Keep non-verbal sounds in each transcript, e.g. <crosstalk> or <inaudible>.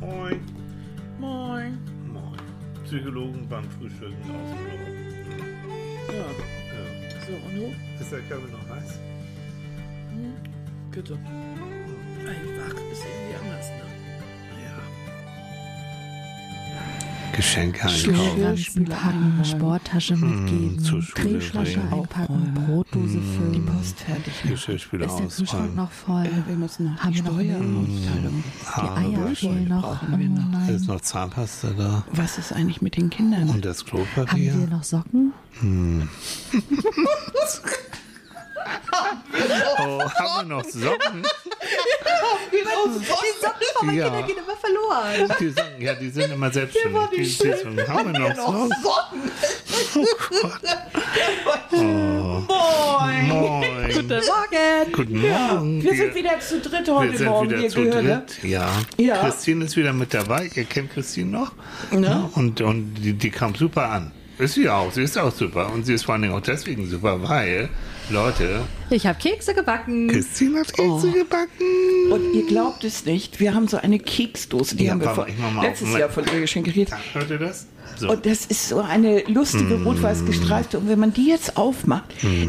Moin. Moin. Moin. Psychologen beim Frühstücken aus dem Büro. Ja, Ja. so, und du? Ist der Körper noch heiß? Bitte. Ein Wach Geschenke einkaufen. Packen, Sporttasche mitgeben, zur Schule Trinkflasche bringen. einpacken, Brotdose füllen. Die Post fertig. machen. Ist der Kühlschrank noch voll? Äh, wir müssen noch Haben die noch Milch? Steuerauszahlung. Die Eier fehlen noch. brauchen wir Oh noch. Ist noch Zahnpasta da? Was ist eigentlich mit den Kindern? Und das Haben Klopapier? wir noch Socken? <laughs> Oh, haben wir noch Socken? Die Socken von meinen Ja. Kindern gehen immer verloren. Die Socken, ja, die sind immer selbstständig. Die, die Socken haben wir noch Socken? Moin! Moin. Guten Morgen. Guten Morgen. Wir sind wieder zu dritt heute wir sind Morgen, wieder ihr zu Gehirne. dritt. Ja. Ja. Christine ist wieder mit dabei. Ihr kennt Christine noch. Ne? Und, und die, die kam super an. Ist sie auch. Sie ist auch super. Und sie ist vor allen Dingen auch deswegen super, weil, Leute, Ich habe Kekse gebacken. Christine hat Kekse gebacken. Und ihr glaubt es nicht, wir haben so eine Keksdose, die Ja, haben wir vor, ich mach mal auf. letztes Jahr von ihr geschenkt gekriegt. Hört ihr das? So. Und das ist so eine lustige Mm. rot-weiß gestreifte. Und wenn man die jetzt aufmacht,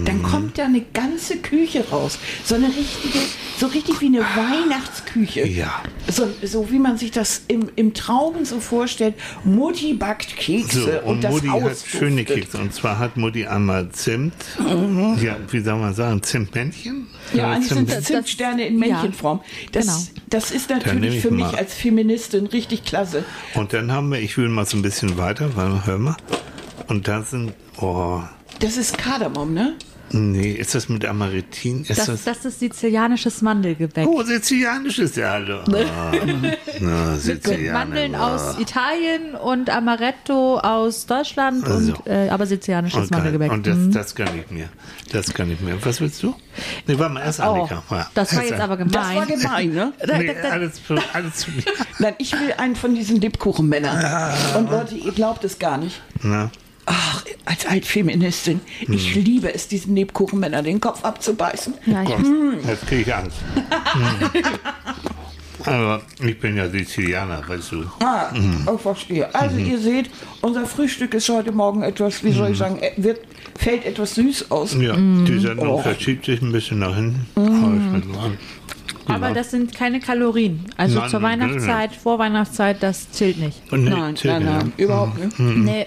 dann kommt da eine ganze Küche raus. So eine richtige, so richtig wie eine Weihnachtsküche. Ja. So, so wie man sich das im, im Traum so vorstellt. Mutti backt Kekse So, und, und das Mutti hat schöne Kekse. Und zwar hat Mutti einmal Zimt. Ja, wie soll man sagen? Zimtmännchen? Ja, eigentlich sind das Zimtsterne in Männchenform. Das, genau. Das ist natürlich ich für mich mal. als Feministin richtig klasse. Und dann haben wir, ich will mal so ein bisschen weiter, weil, hör mal. Und da sind, oh, Das ist Kardamom, ne? Nee, ist das mit Amaritin? Ist Das, das, das ist sizilianisches Mandelgebäck. oh, sizilianisch ist ja hallo. <laughs> Oh, na, Sizilianisch. Mandeln oh. aus Italien und Amaretto aus Deutschland Also. und äh, aber sizilianisches Okay. Mandelgebäck. Und das, Mhm. das kann ich mir. Das kann ich mir. Was willst du? Nee, warte mal, erst oh, Annika. Ja, das war jetzt aber Das war gemein. gemein, ne? Nee, alles, für- alles zu mir. Nein, ich will einen von diesen Lebkuchenmännern. Ah. Und Leute, ihr glaubt es gar nicht. Na, Ach, als Altfeministin, ich Hm. liebe es, diesen Lebkuchenmänner den Kopf abzubeißen. Ja, ich, Gott, jetzt kriege ich Angst. Hm. <laughs> Aber ich bin ja Sizilianer, weißt du. Ah, ich verstehe. Also Mhm. ihr seht, unser Frühstück ist heute Morgen etwas, wie Mhm. soll ich sagen, äh, wird, fällt etwas süß aus. Ja, die Sendung Oh. verschiebt sich ein bisschen nach hinten. Mhm. Aber ich dran. aber das sind keine Kalorien. Also Nein, zur nein, nein, Weihnachtszeit, Vorweihnachtszeit, das zählt nicht. Und nee, Nein, zählt nein, nicht, nein, überhaupt nicht. Nee.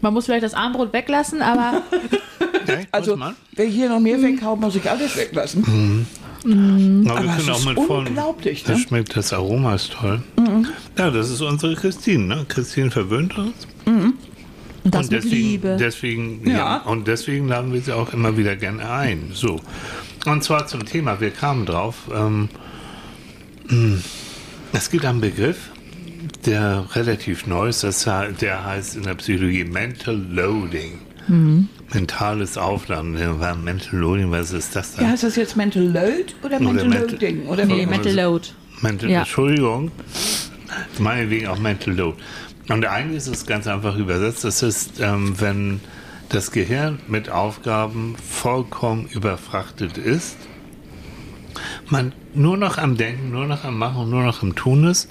Man muss vielleicht das Armbrot weglassen, aber? <laughs> Okay, Also, wer hier noch mehr weghaut, muss ich alles weglassen. Aber, wir aber können es auch ist mit unglaublich, Das ne? schmeckt, das Aroma ist toll. Ja, das ist unsere Christine. Ne? Christine verwöhnt uns. das und mit deswegen, Liebe. deswegen, ja. Ja. und deswegen laden wir sie auch immer wieder gerne ein. So. Und zwar zum Thema, wir kamen drauf. Ähm, es gibt einen Begriff, der relativ neu ist, das, der heißt in der Psychologie Mental Loading. Mentales Aufladen. Ja, Mental Loading, was ist das Ja, dann? heißt das jetzt Mental Load oder Mental Mental- Loading? Oder nee? Mental Load. Mental, Ja. Entschuldigung, meinetwegen auch Mental Load. Und eigentlich ist es ganz einfach übersetzt. Das ist, ähm, wenn das Gehirn mit Aufgaben vollkommen überfrachtet ist, man nur noch am Denken, nur noch am Machen, nur noch am Tun ist.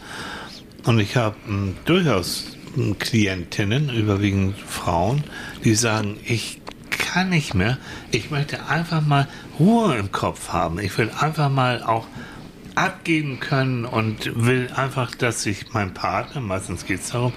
Und ich habe ähm, durchaus ähm, Klientinnen, überwiegend Frauen, die sagen, ich kann nicht mehr. Ich möchte einfach mal Ruhe im Kopf haben. Ich will einfach mal auch abgeben können und will einfach, dass sich mein Partner, meistens geht es darum,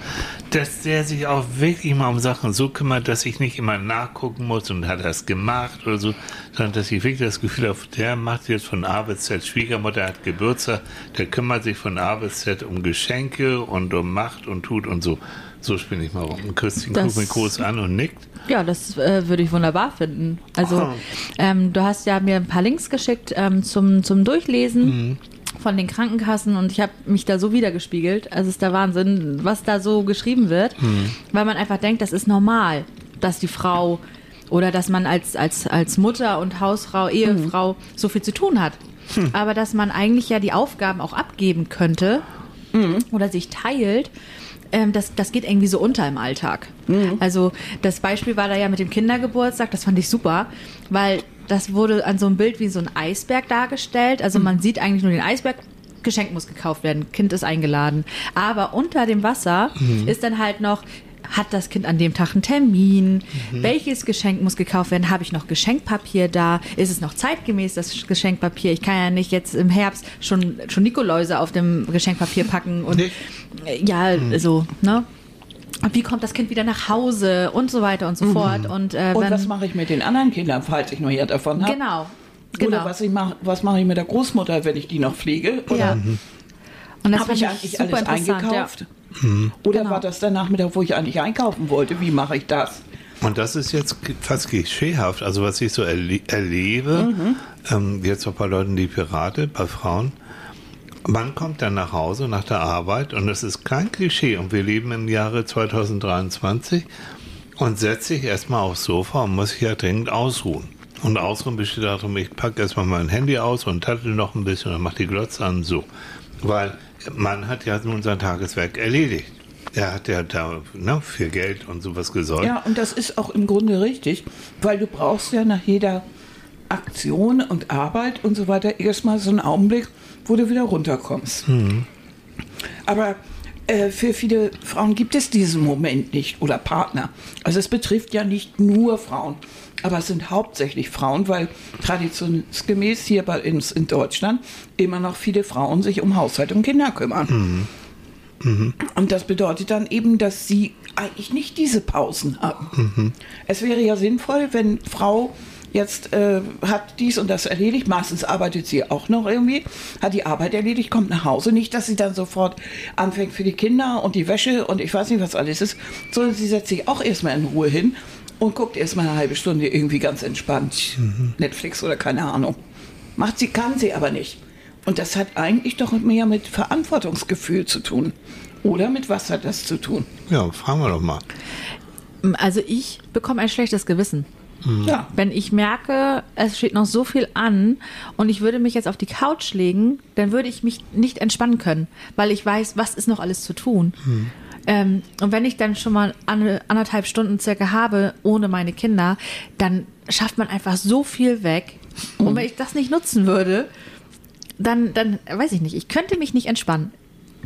dass der sich auch wirklich mal um Sachen so kümmert, dass ich nicht immer nachgucken muss und hat es gemacht oder so, sondern dass ich wirklich das Gefühl habe, der macht jetzt von A bis Z, Schwiegermutter hat Geburtstag, der kümmert sich von A bis Z um Geschenke und um Macht und tut und so. So spinne ich mal rum. Und Christine Das- guckt mich groß an und nickt. Ja, das äh, würde ich wunderbar finden. Also, ähm, du hast ja mir ein paar Links geschickt ähm, zum, zum Durchlesen Mhm. von den Krankenkassen und ich habe mich da so wiedergespiegelt. Also, es ist der Wahnsinn, was da so geschrieben wird, Mhm. weil man einfach denkt, das ist normal, dass die Frau oder dass man als, als, als Mutter und Hausfrau, Ehefrau so viel zu tun hat. Hm. Aber dass man eigentlich ja die Aufgaben auch abgeben könnte oder sich teilt, ähm, das, das geht irgendwie so unter im Alltag. Also das Beispiel war da ja mit dem Kindergeburtstag, das fand ich super, weil das wurde an so einem Bild wie so ein Eisberg dargestellt. Also man sieht eigentlich nur den Eisberg Geschenk muss gekauft werden, Kind ist eingeladen. Aber unter dem Wasser ist dann halt noch, hat das Kind an dem Tag einen Termin? Welches Geschenk muss gekauft werden? Habe ich noch Geschenkpapier da? Ist es noch zeitgemäß, das Geschenkpapier? Ich kann ja nicht jetzt im Herbst schon, schon Nikoläuse auf dem Geschenkpapier packen und Nicht? ja, so, ne? Und wie kommt das Kind wieder nach Hause und so weiter und so fort. Und, äh, Und was mache ich mit den anderen Kindern, falls ich noch hier davon habe? Genau. Oder genau. was, ich mach, was mache ich mit der Großmutter, wenn ich die noch pflege? Oder ja. Und das habe ich eigentlich alles interessant, eingekauft? Oder Genau. war das der Nachmittag, wo ich eigentlich einkaufen wollte? Wie mache ich das? Und das ist jetzt fast klischeehaft. Also was ich so erle erlebe, ähm, jetzt auch bei Leuten, die Pirate, bei Frauen, man kommt dann nach Hause nach der Arbeit und es ist kein Klischee und wir leben im Jahre 2023 und setzt sich erstmal aufs Sofa und muss sich ja dringend ausruhen. Und Ausruhen besteht darum, ich packe erstmal mein Handy aus und tattel noch ein bisschen und mach die Glotze an, so. Weil man hat ja nun sein Tageswerk erledigt. Er hat ja da ne, für Geld und sowas gesorgt. Ja, und das ist auch im Grunde richtig, weil du brauchst ja nach jeder Aktion und Arbeit und so weiter erstmal so einen Augenblick, wo du wieder runterkommst. Aber äh, für viele Frauen gibt es diesen Moment nicht oder Partner. Also es betrifft ja nicht nur Frauen, aber es sind hauptsächlich Frauen, weil traditionsgemäß hier bei uns in Deutschland immer noch viele Frauen sich um Haushalt und Kinder kümmern. Und das bedeutet dann eben, dass sie eigentlich nicht diese Pausen haben. Es wäre ja sinnvoll, wenn Frau jetzt äh, hat dies und das erledigt, meistens arbeitet sie auch noch irgendwie, hat die Arbeit erledigt, kommt nach Hause, nicht, dass sie dann sofort anfängt für die Kinder und die Wäsche und ich weiß nicht, was alles ist, sondern sie setzt sich auch erstmal in Ruhe hin und guckt erstmal eine halbe Stunde irgendwie ganz entspannt Netflix oder keine Ahnung. Macht sie, kann sie aber nicht. Und das hat eigentlich doch mehr mit Verantwortungsgefühl zu tun. Oder mit was hat das zu tun? Ja, fragen wir doch mal. Also ich bekomme ein schlechtes Gewissen. Ja. Wenn ich merke, es steht noch so viel an und ich würde mich jetzt auf die Couch legen, dann würde ich mich nicht entspannen können, weil ich weiß, was ist noch alles zu tun. Ähm, und wenn ich dann schon mal eine, anderthalb Stunden circa habe ohne meine Kinder, dann schafft man einfach so viel weg. Und wenn ich das nicht nutzen würde, dann, dann weiß ich nicht, ich könnte mich nicht entspannen.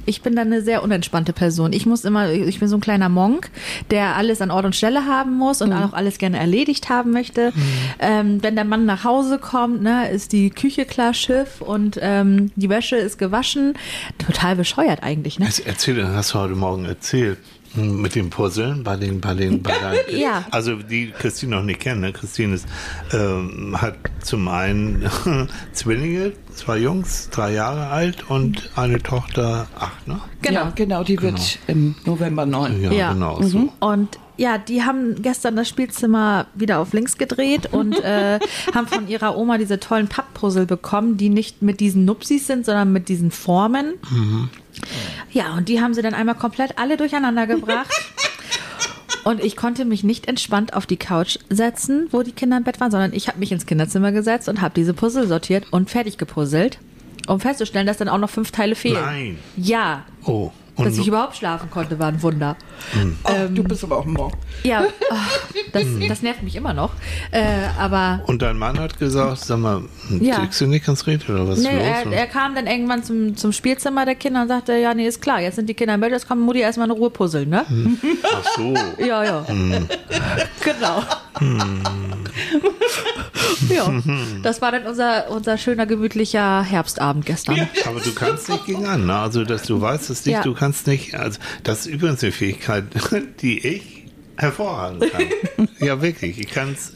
Ich bin dann eine sehr unentspannte Person. Ich muss immer, ich bin so ein kleiner Monk, der alles an Ort und Stelle haben muss und auch alles gerne erledigt haben möchte. Ähm, wenn der Mann nach Hause kommt, ne, ist die Küche klar Schiff und ähm, die Wäsche ist gewaschen. Total bescheuert eigentlich, ne? Jetzt Erzähl, das hast du heute Morgen erzählt. Mit den Puzzeln bei den, bei den, bei <laughs> deinen, Ja. Also die Christine noch nicht kennen, ne? Christine ist, ähm, hat zum einen <laughs> Zwillinge, zwei Jungs, drei Jahre alt und eine Tochter, acht, ne? Genau. Ja, genau, die wird im November 9. Ja, Ja. genau. So. Und ja, die haben gestern das Spielzimmer wieder auf links gedreht und äh, <laughs> haben von ihrer Oma diese tollen Papppuzzle bekommen, die nicht mit diesen Nupsis sind, sondern mit diesen Formen. Ja, und die haben sie dann einmal komplett alle durcheinander gebracht. <laughs> Und ich konnte mich nicht entspannt auf die Couch setzen, wo die Kinder im Bett waren, sondern ich habe mich ins Kinderzimmer gesetzt und habe diese Puzzle sortiert und fertig gepuzzelt, um festzustellen, dass dann auch noch fünf Teile fehlen. Nein. Ja. Oh. Dass Und ich überhaupt schlafen konnte, war ein Wunder. Ach, du bist aber auch ein Monk. Ja, <laughs> oh, das, das nervt mich immer noch. Äh, aber Und dein Mann hat gesagt, sag mal, Ja. kriegst du nicht ganz reden oder was ist nee, los? er, er kam dann irgendwann zum, zum Spielzimmer der Kinder und sagte, ja, nee, ist klar, jetzt sind die Kinder im Bett, jetzt kann Mutti erstmal eine Ruhe puzzeln, ne? <laughs> Ach so. Ja, ja. Genau. <laughs> ja, das war dann unser, unser schöner, gemütlicher Herbstabend gestern. Aber du kannst nicht gegen an, ne? Also, dass du weißt es nicht, Ja. du kannst nicht, also, das ist übrigens eine Fähigkeit, <laughs> die ich hervorragend kann. <laughs> ja, wirklich. Ich kann es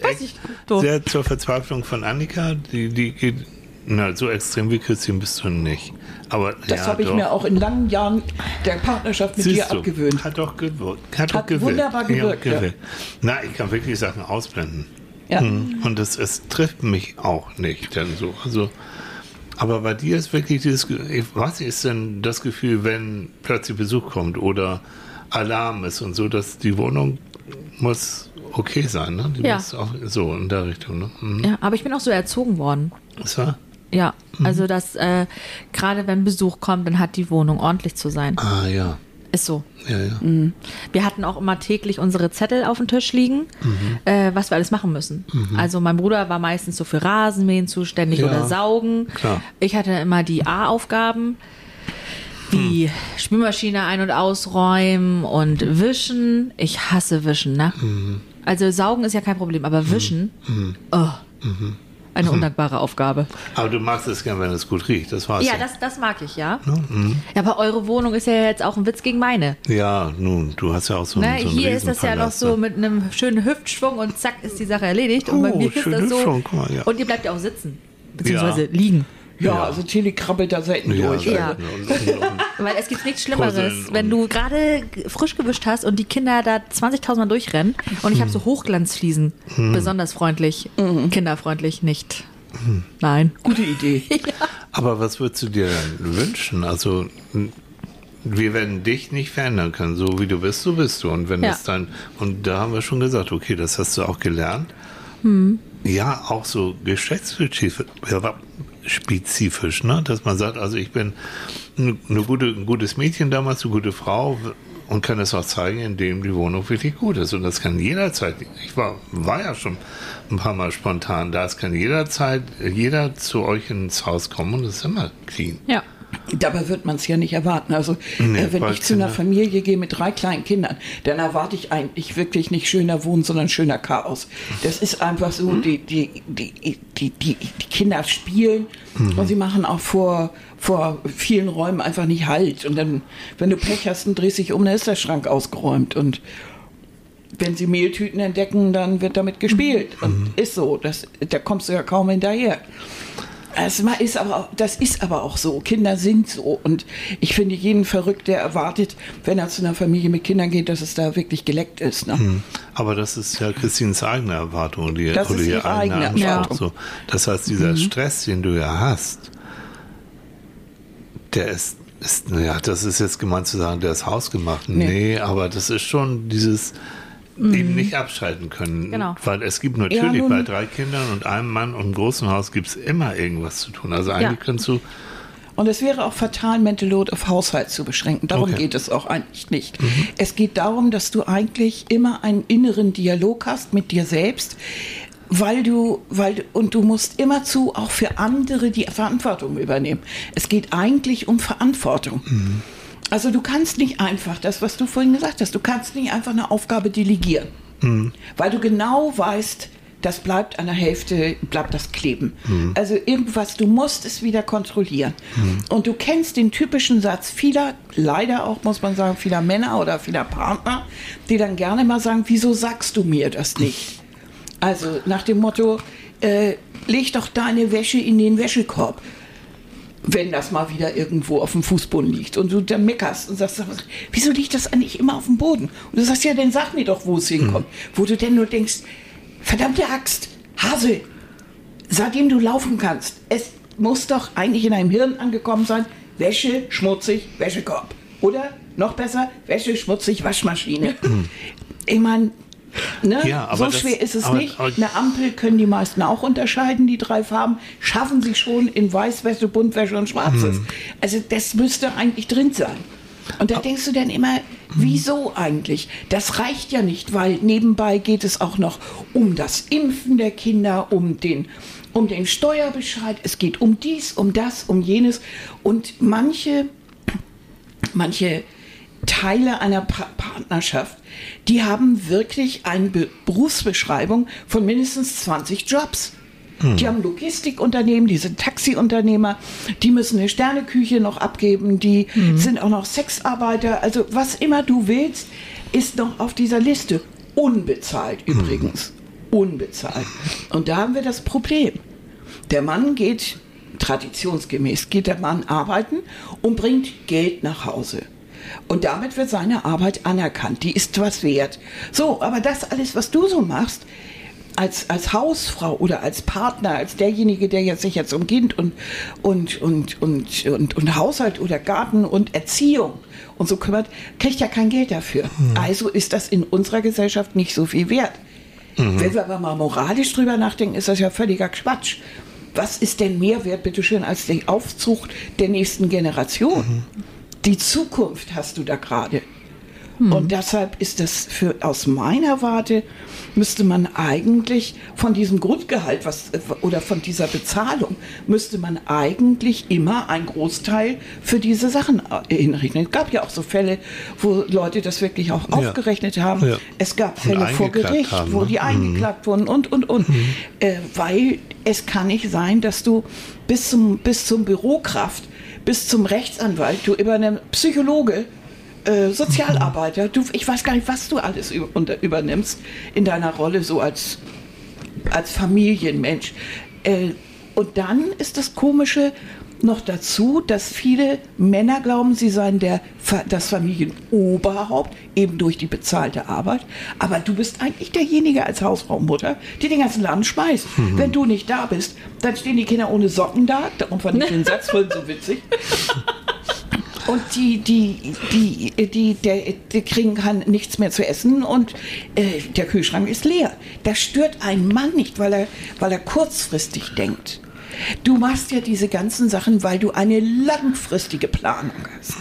sehr zur Verzweiflung von Annika, die, die geht, na, so extrem wie Christine bist du nicht. Aber, Das ja, habe ich doch. mir auch in langen Jahren der Partnerschaft mit dir Siehst du, abgewöhnt. Hat doch gewirkt. Hat, doch Hat gewirkt. wunderbar gewirkt, ja. gewirkt. Na, ich kann wirklich Sachen ausblenden. Ja. Mhm. Und es, es trifft mich auch nicht dann so. Also, aber bei dir ist wirklich dieses, was ist denn das Gefühl, wenn plötzlich Besuch kommt oder Alarm ist und so, dass die Wohnung muss okay sein, ne? Die Ja. muss auch so in der Richtung, ne? Mhm. Ja, aber ich bin auch so erzogen worden. Was war? Ja, also dass äh, gerade wenn Besuch kommt, dann hat die Wohnung ordentlich zu sein. Ah, ja. Ist so. Ja, ja. Mhm. Wir hatten auch immer täglich unsere Zettel auf dem Tisch liegen, äh, was wir alles machen müssen. Also mein Bruder war meistens so für Rasenmähen zuständig Ja, oder Saugen. klar. Ich hatte immer die A-Aufgaben, wie Spülmaschine ein- und ausräumen und wischen. Ich hasse wischen, ne? Also saugen ist ja kein Problem, aber wischen, oh, eine undankbare Aufgabe. Aber du magst es gern, wenn es gut riecht. Das war's. Ja, das, das mag ich, ja. Ja, aber eure Wohnung ist ja jetzt auch ein Witz gegen meine. ja, nun, du hast ja auch so, Ne, einen- so einen hier ist das ja noch so ne? mit einem schönen Hüftschwung und zack ist die Sache erledigt. Und bei Oh, mir ist das so. Mal, ja. Und ihr bleibt ja auch sitzen. Beziehungsweise Ja. liegen. Ja, Ja. also Tilly krabbelt da selten Ja, durch. Ja. <laughs> Weil es gibt nichts Schlimmeres, wenn du gerade frisch gewischt hast und die Kinder da 20.000 Mal durchrennen und ich habe so Hochglanzfliesen. Besonders freundlich, kinderfreundlich nicht. Nein. Gute Idee. <laughs> aber was würdest du dir denn wünschen? Also, wir werden dich nicht verändern können. So wie du bist, so bist du. Und wenn Ja. das dann, und da haben wir schon gesagt, okay, das hast du auch gelernt. Hm. Ja, auch so geschlechtsspezifisch, spezifisch, ne? dass man sagt, also ich bin eine gute, ein gutes Mädchen damals, eine gute Frau und kann es auch zeigen, indem die Wohnung wirklich gut ist. Und das kann jederzeit, ich war, war ja schon ein paar Mal spontan da, es kann jederzeit jeder zu euch ins Haus kommen und es ist immer clean. Ja. Dabei wird man es ja nicht erwarten. Also Nee, äh, wenn ich zu einer Kinder- Familie gehe mit drei kleinen Kindern, dann erwarte ich eigentlich wirklich nicht schöner Wohnen, sondern schöner Chaos. Das ist einfach so, die, die, die, die, die, die Kinder spielen und sie machen auch vor, vor vielen Räumen einfach nicht Halt. Und dann, wenn du Pech hast und drehst dich um, dann ist der Schrank ausgeräumt. Und wenn sie Mehltüten entdecken, dann wird damit gespielt. Und ist so. Das, da kommst du ja kaum hinterher. Ma- ist aber, auch- das ist aber auch so. Kinder sind so. Und ich finde jeden verrückt, der erwartet, wenn er zu einer Familie mit Kindern geht, dass es da wirklich geleckt ist. Ne? Hm. Aber das ist ja Christines eigene Erwartung die, Das oder ist die ihre eigene. Erwartung. So. Das heißt, dieser Stress, den du ja hast, der ist, ist, naja, das ist jetzt gemeint zu sagen, der ist hausgemacht. Nee, Nee. aber das ist schon dieses eben nicht abschalten können. Genau. Weil es gibt natürlich nun- bei drei Kindern und einem Mann und einem großen Haus gibt es immer irgendwas zu tun. Also eigentlich Ja. kannst du, Und es wäre auch fatal, Mental Load auf Haushalt zu beschränken. Darum Okay. geht es auch eigentlich nicht. Es geht darum, dass du eigentlich immer einen inneren Dialog hast mit dir selbst, weil du, weil du, und du musst immerzu auch für andere die Verantwortung übernehmen. Es geht eigentlich um Verantwortung. Also du kannst nicht einfach, das, was du vorhin gesagt hast, du kannst nicht einfach eine Aufgabe delegieren. Weil du genau weißt, das bleibt an der Hälfte, bleibt das kleben. Also irgendwas, du musst es wieder kontrollieren. Und du kennst den typischen Satz vieler, leider auch, muss man sagen, vieler Männer oder vieler Partner, die dann gerne mal sagen, wieso sagst du mir das nicht? Also nach dem Motto, äh, leg doch deine Wäsche in den Wäschekorb wenn das mal wieder irgendwo auf dem Fußboden liegt und du dann meckerst und sagst, wieso liegt das eigentlich immer auf dem Boden? Und du sagst, ja, dann sag mir doch, wo es hinkommt. Wo du denn nur denkst, verdammte Axt, Hase, seitdem du laufen kannst, es muss doch eigentlich in deinem Hirn angekommen sein, Wäsche, schmutzig, Wäschekorb. Oder noch besser, Wäsche, schmutzig, Waschmaschine. Ich meine, ne? Ja, so das- schwer ist es aber- nicht. Eine Ampel können die meisten auch unterscheiden, die drei Farben. Schaffen sie schon in Weißwäsche, Buntwäsche und Schwarzes. Hm. Also das müsste eigentlich drin sein. Und da denkst du dann immer, wieso eigentlich? Das reicht ja nicht, weil nebenbei geht es auch noch um das Impfen der Kinder, um den, um den Steuerbescheid. Es geht um dies, um das, um jenes. Und manche manche Teile einer pa Partnerschaft, die haben wirklich eine Be Berufsbeschreibung von mindestens 20 Jobs. Die haben Logistikunternehmen, die sind Taxiunternehmer, die müssen eine Sterneküche noch abgeben, die sind auch noch Sexarbeiter. Also was immer du willst, ist noch auf dieser Liste. Unbezahlt übrigens. Unbezahlt. Und da haben wir das Problem. Der Mann geht, traditionsgemäß, geht der Mann arbeiten und bringt Geld nach Hause. Und damit wird seine Arbeit anerkannt. Die ist was wert. So, aber das alles, was du so machst, als, als Hausfrau oder als Partner, als derjenige, der jetzt sich jetzt um Kind und, und, und, und, und, und Haushalt oder Garten und Erziehung und so kümmert, kriegt ja kein Geld dafür. Also ist das in unserer Gesellschaft nicht so viel wert. Wenn wir aber mal moralisch drüber nachdenken, ist das ja völliger Quatsch. Was ist denn mehr wert, bitteschön, als die Aufzucht der nächsten Generation? Die Zukunft hast du da gerade. Und deshalb ist das für aus meiner Warte müsste man eigentlich von diesem Grundgehalt was oder von dieser Bezahlung müsste man eigentlich immer einen Großteil für diese Sachen äh, hinrechnen. Es gab ja auch so Fälle, wo Leute das wirklich auch aufgerechnet haben. Ja. Es gab Fälle vor Gericht, haben, wo ne? die Mhm. eingeklagt wurden und und und, äh, weil es kann nicht sein, dass du bis zum bis zum Bürokraft bis zum Rechtsanwalt, du über einen Psychologe, äh, Sozialarbeiter, du, ich weiß gar nicht, was du alles übernimmst in deiner Rolle so als, als Familienmensch. Äh, und dann ist das Komische noch dazu, dass viele Männer glauben, sie seien der, das Familienoberhaupt, eben durch die bezahlte Arbeit. Aber du bist eigentlich derjenige als Hausfrau-Mutter, die den ganzen Laden schmeißt. Wenn du nicht da bist, dann stehen die Kinder ohne Socken da. Darum fand ich den Satz vorhin so witzig. <laughs> Und die, die, die, die, der, die kriegen kann nichts mehr zu essen und äh, der Kühlschrank ist leer. Das stört einen Mann nicht, weil er, weil er kurzfristig denkt. Du machst ja diese ganzen Sachen, weil du eine langfristige Planung hast.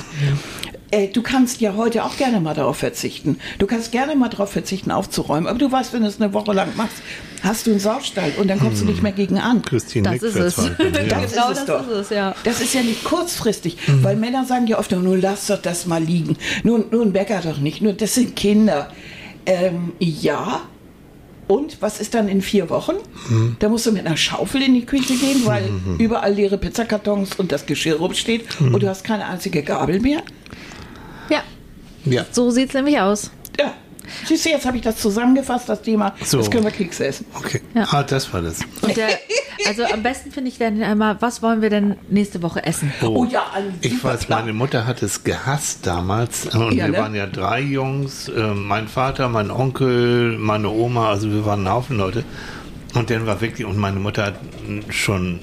Äh, Du kannst ja heute auch gerne mal darauf verzichten. Du kannst gerne mal darauf verzichten, aufzuräumen. Aber du weißt, wenn du es eine Woche lang machst, hast du einen Saustall und dann kommst du nicht mehr gegen an. Christine Das ist es. verzweifelt, ja. Das Genau ist es das doch. ist es, ja. Das ist ja nicht kurzfristig, weil Männer sagen ja oft, nun lass doch das mal liegen. Nun, nun Bäcker doch nicht, nur das sind Kinder. Ähm, ja. Und was ist dann in vier Wochen? Da musst du mit einer Schaufel in die Küche gehen, weil überall leere Pizzakartons und das Geschirr rumsteht und du hast keine einzige Gabel mehr. Ja, Ja. so sieht es nämlich aus. Ja. Siehst du, jetzt habe ich das zusammengefasst, das Thema. So. Jetzt können wir Kekse essen. Okay. Ja. Ah, das war das. Und der, also am besten finde ich dann einmal, was wollen wir denn nächste Woche essen? Oh ja, ein Ich weiß, Plan. meine Mutter hat es gehasst damals. Und Ja, wir ne? waren ja drei Jungs, äh, mein Vater, mein Onkel, meine Oma, also wir waren ein Haufen Leute. Und dann war wirklich, und meine Mutter hat schon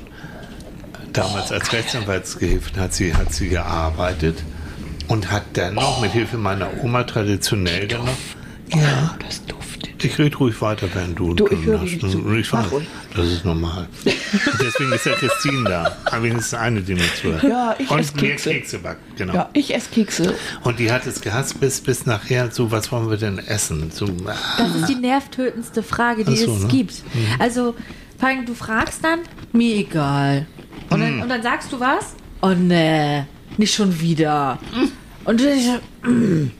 damals als Rechtsanwaltsgehilfin hat sie, hat sie gearbeitet und hat dann noch mit Hilfe meiner Oma traditionell dann noch. Ja, Das duftet. ich rede ruhig weiter, wenn du. Du, ich höre hast. zu. Und Ich weiß, das ist normal. Deswegen ist ja Christine da. Aber wenigstens eine, die mir zuhört. Ja, ich Und esse Kekse. Kekse backen, genau. Ja, ich esse Kekse. Und die hat es gehasst bis, bis nachher, so, was wollen wir denn essen? So, ah, Das ist die nervtötendste Frage, die so, es ne? gibt. Also, vor allem, du fragst dann, mir egal. Und dann, und dann sagst du was? Oh nee, nicht schon wieder. Und, ich, <clears throat> und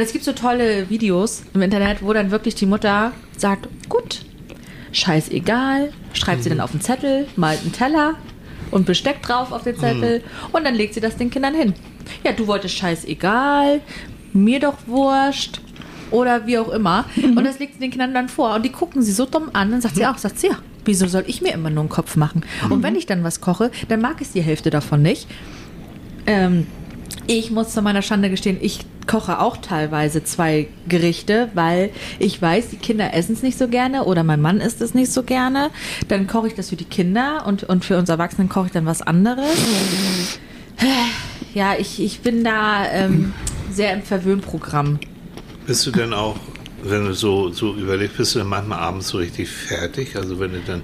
es gibt so tolle Videos im Internet, wo dann wirklich die Mutter sagt, gut, scheißegal, schreibt sie dann auf den Zettel, malt einen Teller und Besteck drauf auf den Zettel und dann legt sie das den Kindern hin. Ja, du wolltest scheißegal, mir doch wurscht oder wie auch immer. Und das legt sie den Kindern dann vor und die gucken sie so dumm an, dann sagt sie auch, sagt sie, ja, wieso soll ich mir immer nur einen Kopf machen? Und wenn ich dann was koche, dann mag ich die Hälfte davon nicht. Ähm, ich muss zu meiner Schande gestehen, ich koche auch teilweise zwei Gerichte, weil ich weiß, die Kinder essen es nicht so gerne oder mein Mann isst es nicht so gerne. Dann koche ich das für die Kinder und, und für uns Erwachsenen koche ich dann was anderes. Ja, ich, ich bin da ähm, sehr im Verwöhnprogramm. bist du denn auch, wenn du so, so überlegst, bist du dann manchmal abends so richtig fertig? Also wenn du dann,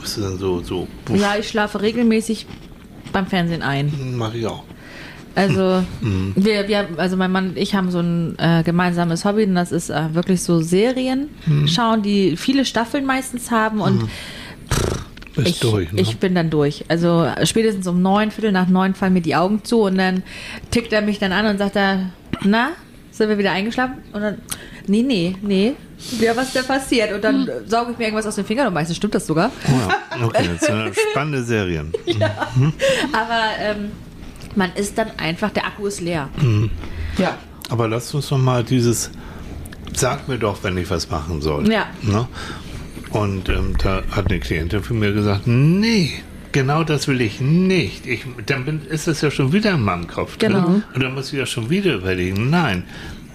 bist du dann so, so, Ja, ich schlafe regelmäßig beim Fernsehen ein. mach ich auch. Also wir, wir, also mein Mann und ich haben so ein äh, gemeinsames Hobby und das ist äh, wirklich so Serien schauen, die viele Staffeln meistens haben und Bist ich, durch, ne? ich bin dann durch. Also spätestens um neun, Viertel nach neun fallen mir die Augen zu und dann tickt er mich dann an und sagt er, na, sind wir wieder eingeschlafen? Und dann, nee, nee, nee. Ja, was ist denn passiert? Und dann äh, sauge ich mir irgendwas aus den Fingern und meistens stimmt das sogar. Oh ja, okay, das sind <laughs> spannende Serien. Aber ähm, man ist dann einfach, der Akku ist leer. Ja. Aber lass uns doch mal dieses, sag mir doch, wenn ich was machen soll. Ja. Ne? Und ähm, da hat eine Klientin von mir gesagt, nee, genau das will ich nicht. Ich, dann bin, ist das ja schon wieder in meinem Kopf drin. Genau. Und dann muss ich ja schon wieder überlegen, nein,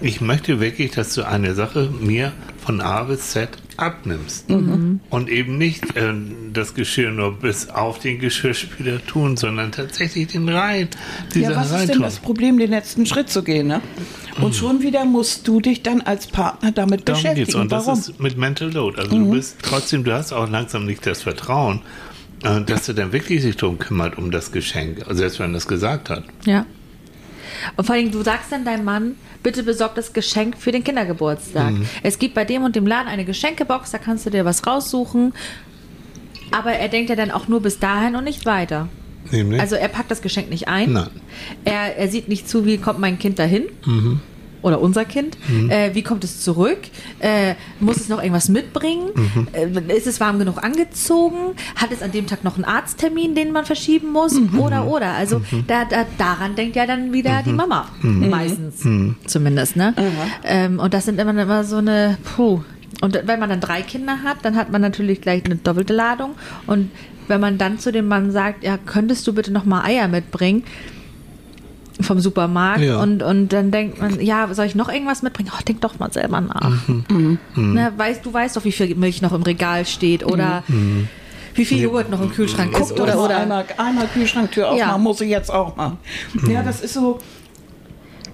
ich möchte wirklich, dass du eine Sache mir von A bis Z abnimmst. Und eben nicht äh, das Geschirr nur bis auf den Geschirrspüler tun, sondern tatsächlich den rein, Ja, was ist denn das Problem, den letzten Schritt zu gehen? Ne? Und schon wieder musst du dich dann als Partner damit Darum geht's. beschäftigen. Und das Warum? ist mit Mental Load. Also du bist trotzdem, du hast auch langsam nicht das Vertrauen, äh, dass er dann wirklich sich darum kümmert, um das Geschenk, also selbst wenn er das gesagt hat. Ja. Und vor allem, du sagst dann deinem Mann, bitte besorg das Geschenk für den Kindergeburtstag. Es gibt bei dem und dem Laden eine Geschenkebox, da kannst du dir was raussuchen. Aber er denkt ja dann auch nur bis dahin und nicht weiter. Nämlich? Also er packt das Geschenk nicht ein. Nein. Er, er sieht nicht zu, wie kommt mein Kind dahin. Oder unser Kind. Äh, wie kommt es zurück? Äh, muss es noch irgendwas mitbringen? Äh, ist es warm genug angezogen? Hat es an dem Tag noch einen Arzttermin, den man verschieben muss? Oder, oder. Also da, da, daran denkt ja dann wieder die Mama. Meistens. Zumindest, ne? Ähm, und das sind immer, immer so eine, puh. Und wenn man dann drei Kinder hat, dann hat man natürlich gleich eine doppelte Ladung. Und wenn man dann zu dem Mann sagt, ja, könntest du bitte noch mal Eier mitbringen vom Supermarkt Ja. und, und dann denkt man, ja, soll ich noch irgendwas mitbringen? Oh, denk doch mal selber nach. Mhm. Na, weißt, du weißt doch, wie viel Milch noch im Regal steht oder Mhm. wie viel Joghurt noch im Kühlschrank ist Guck doch oder, oder einmal, einmal Kühlschranktür aufmachen, Ja. muss ich jetzt auch machen. Ja, das ist so.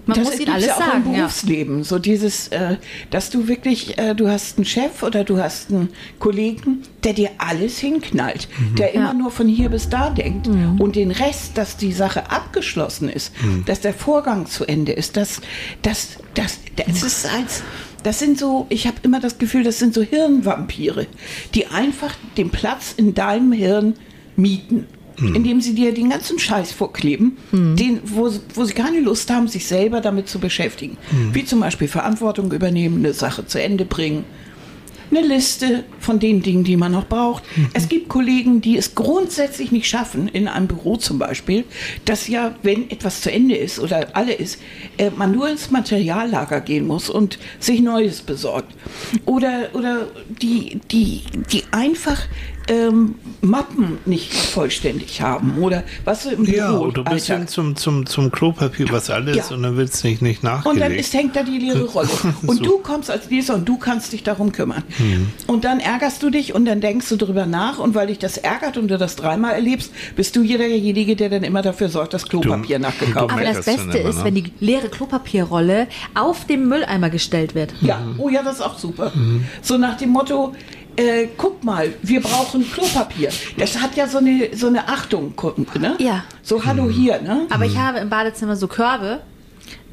Man das muss ihnen alles ja auch sagen. im Ja. Berufsleben. So dieses, äh, dass du wirklich, äh, du hast einen Chef oder du hast einen Kollegen, der dir alles hinknallt, der immer Ja. nur von hier bis da denkt und den Rest, dass die Sache abgeschlossen ist, dass der Vorgang zu Ende ist, dass das, das, das ist als das sind so, ich habe immer das Gefühl, das sind so Hirnvampire, die einfach den Platz in deinem Hirn mieten indem sie dir den ganzen Scheiß vorkleben, den, wo, wo sie keine Lust haben, sich selber damit zu beschäftigen. Wie zum Beispiel Verantwortung übernehmen, eine Sache zu Ende bringen. Eine Liste von den Dingen, die man noch braucht. Es gibt Kollegen, die es grundsätzlich nicht schaffen, in einem Büro zum Beispiel, dass ja, wenn etwas zu Ende ist oder alle ist, äh, man nur ins Materiallager gehen muss und sich Neues besorgt. Oder, oder die, die, die einfach ähm, Mappen nicht vollständig haben oder was so im Büro. Ja, oder bis hin zum, zum, zum Klopapier, was alles, Ja. und dann wird es nicht, nicht nachgelegt. Und dann ist, hängt da die leere <laughs> Rolle. <laughs> Und So. du kommst als Leser und du kannst dich darum kümmern. Hm. Und dann ärgerst du dich und dann denkst du drüber nach. Und weil dich das ärgert und du das dreimal erlebst, bist du derjenige, der dann immer dafür sorgt, dass Klopapier Du- nachgekauft du Aber wird. das Beste immer, ist, ne? wenn die leere Klopapierrolle auf dem Mülleimer gestellt wird. Ja, oh ja, das ist auch super. So nach dem Motto, äh, guck mal, wir brauchen Klopapier. Das hat ja so eine, so eine Achtung, guck, ne? Ja. So, hallo hier, ne? Aber ich habe im Badezimmer so Körbe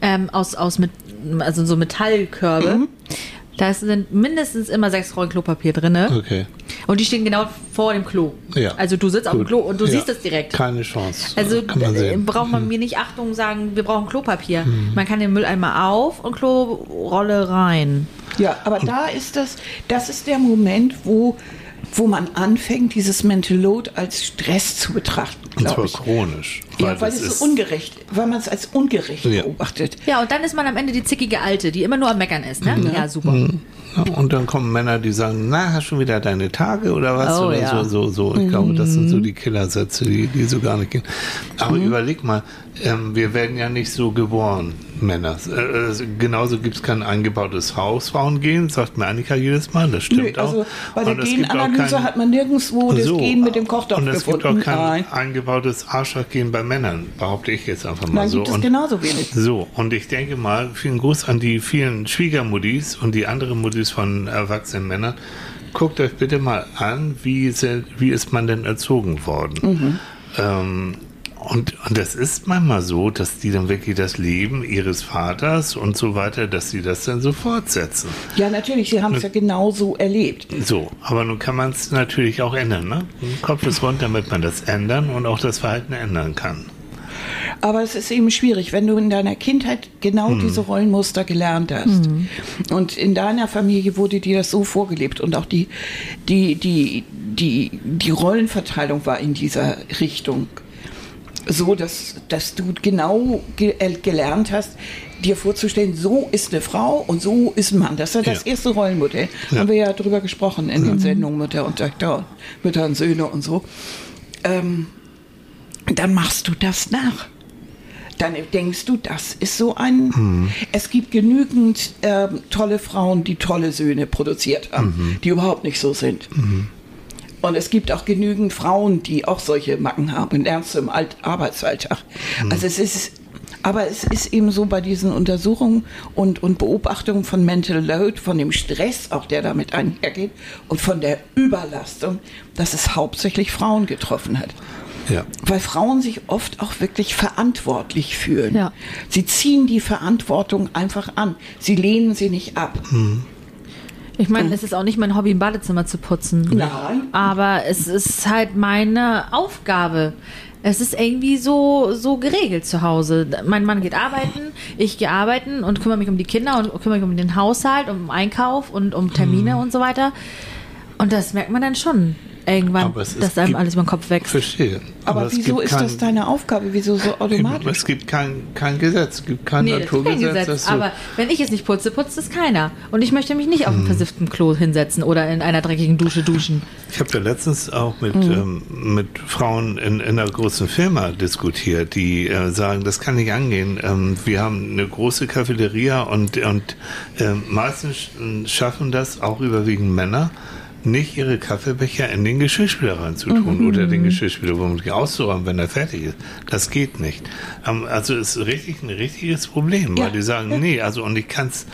ähm, aus, aus mit, also so Metallkörbe. Da sind mindestens immer sechs Rollen Klopapier drin. Okay. Und die stehen genau vor dem Klo. Ja. Also du sitzt auf dem Gut. Klo und du Ja. siehst es direkt. Keine Chance. Also kann man äh, sehen. Mhm. braucht man mir nicht Achtung sagen, wir brauchen Klopapier. Man kann den Mülleimer auf und Klorolle rein. Ja, aber da ist das, das ist der Moment, wo, wo man anfängt, dieses Mental Load als Stress zu betrachten, Und zwar glaube ich. chronisch. Ja, weil das es ist so ungerecht, weil man es als ungerecht Ja. beobachtet. Ja, und dann ist man am Ende die zickige Alte, die immer nur am Meckern ist. Ne? Mhm. Ja, super. Ja, und dann kommen Männer, die sagen, na, hast schon wieder deine Tage oder was? Oh, oder ja. so, so, so. Ich glaube, das sind so die Killersätze, die, die so gar nicht gehen. Aber überleg mal, ähm, wir werden ja nicht so geboren, Männer. Äh, äh, genauso gibt es kein eingebautes Haus, Frauengehen, sagt mir Annika jedes Mal, das stimmt Nö, also auch. bei der Genanalyse kein- hat man nirgendwo das so, Gen mit dem Kochtopf Und es gibt auch kein Nein. eingebautes Arschlochgen bei Männern, behaupte ich jetzt einfach mal Nein, so. gibt es Und- genauso wenig. so, und ich denke mal, vielen Gruß an die vielen Schwiegermuttis und die anderen Muttis von erwachsenen Männern. Guckt euch bitte mal an, wie, se- wie ist man denn erzogen worden? Ähm, und, und das ist manchmal so, dass die dann wirklich das Leben ihres Vaters und so weiter, dass sie das dann so fortsetzen. Ja, natürlich, sie haben es ja genauso erlebt. So, aber nun kann man es natürlich auch ändern. Ne? Kopf ist rund, damit man das ändern und auch das Verhalten ändern kann. Aber es ist eben schwierig, wenn du in deiner Kindheit genau Hm. diese Rollenmuster gelernt hast. Und in deiner Familie wurde dir das so vorgelebt und auch die, die, die, die, die Rollenverteilung war in dieser Richtung. So, dass, dass du genau ge äh, gelernt hast, dir vorzustellen, so ist eine Frau und so ist ein Mann. Das ist ja das Ja. erste Rollenmodell. Ja. Haben wir ja drüber gesprochen in den Sendungen Mütter und Töchter, Mütter und Söhne und so. Ähm, dann machst du das nach. Dann denkst du, das ist so ein. Es gibt genügend ähm, tolle Frauen, die tolle Söhne produziert haben, die überhaupt nicht so sind. Und es gibt auch genügend Frauen, die auch solche Macken haben, in ernstem Alt Arbeitsalltag. Also es ist, aber es ist eben so bei diesen Untersuchungen und, und Beobachtungen von Mental Load, von dem Stress, auch der damit einhergeht, und von der Überlastung, dass es hauptsächlich Frauen getroffen hat. Ja. Weil Frauen sich oft auch wirklich verantwortlich fühlen. Ja. Sie ziehen die Verantwortung einfach an. Sie lehnen sie nicht ab. Ich meine, es ist auch nicht mein Hobby, ein Badezimmer zu putzen. Nein. Aber es ist halt meine Aufgabe. Es ist irgendwie so, so geregelt zu Hause. Mein Mann geht arbeiten, ich gehe arbeiten und kümmere mich um die Kinder und kümmere mich um den Haushalt, um Einkauf und um Termine Mhm. und so weiter. Und das merkt man dann schon irgendwann, Aber dass einem gibt- alles über den Kopf wächst. Verstehe. Aber, es wieso ist kein- das deine Aufgabe? Wieso so automatisch? Es gibt kein, kein Gesetz, es gibt kein Nee, das ist kein Naturgesetz. Gesetz. Aber wenn ich es nicht putze, putzt es keiner. Und ich möchte mich nicht auf einem versifften Klo hinsetzen oder in einer dreckigen Dusche duschen. Ich habe ja letztens auch mit, Mhm. ähm, mit Frauen in, in einer großen Firma diskutiert, die äh, sagen, das kann nicht angehen. Ähm, wir haben eine große Cafeteria und, und ähm, meistens äh, schaffen das auch überwiegend Männer, nicht ihre Kaffeebecher in den Geschirrspüler reinzutun Mhm. oder den Geschirrspüler womöglich auszuräumen, wenn er fertig ist. Das geht nicht. Ähm, also ist richtig ein richtiges Problem, weil Ja. die sagen, nee, also und ich kann's,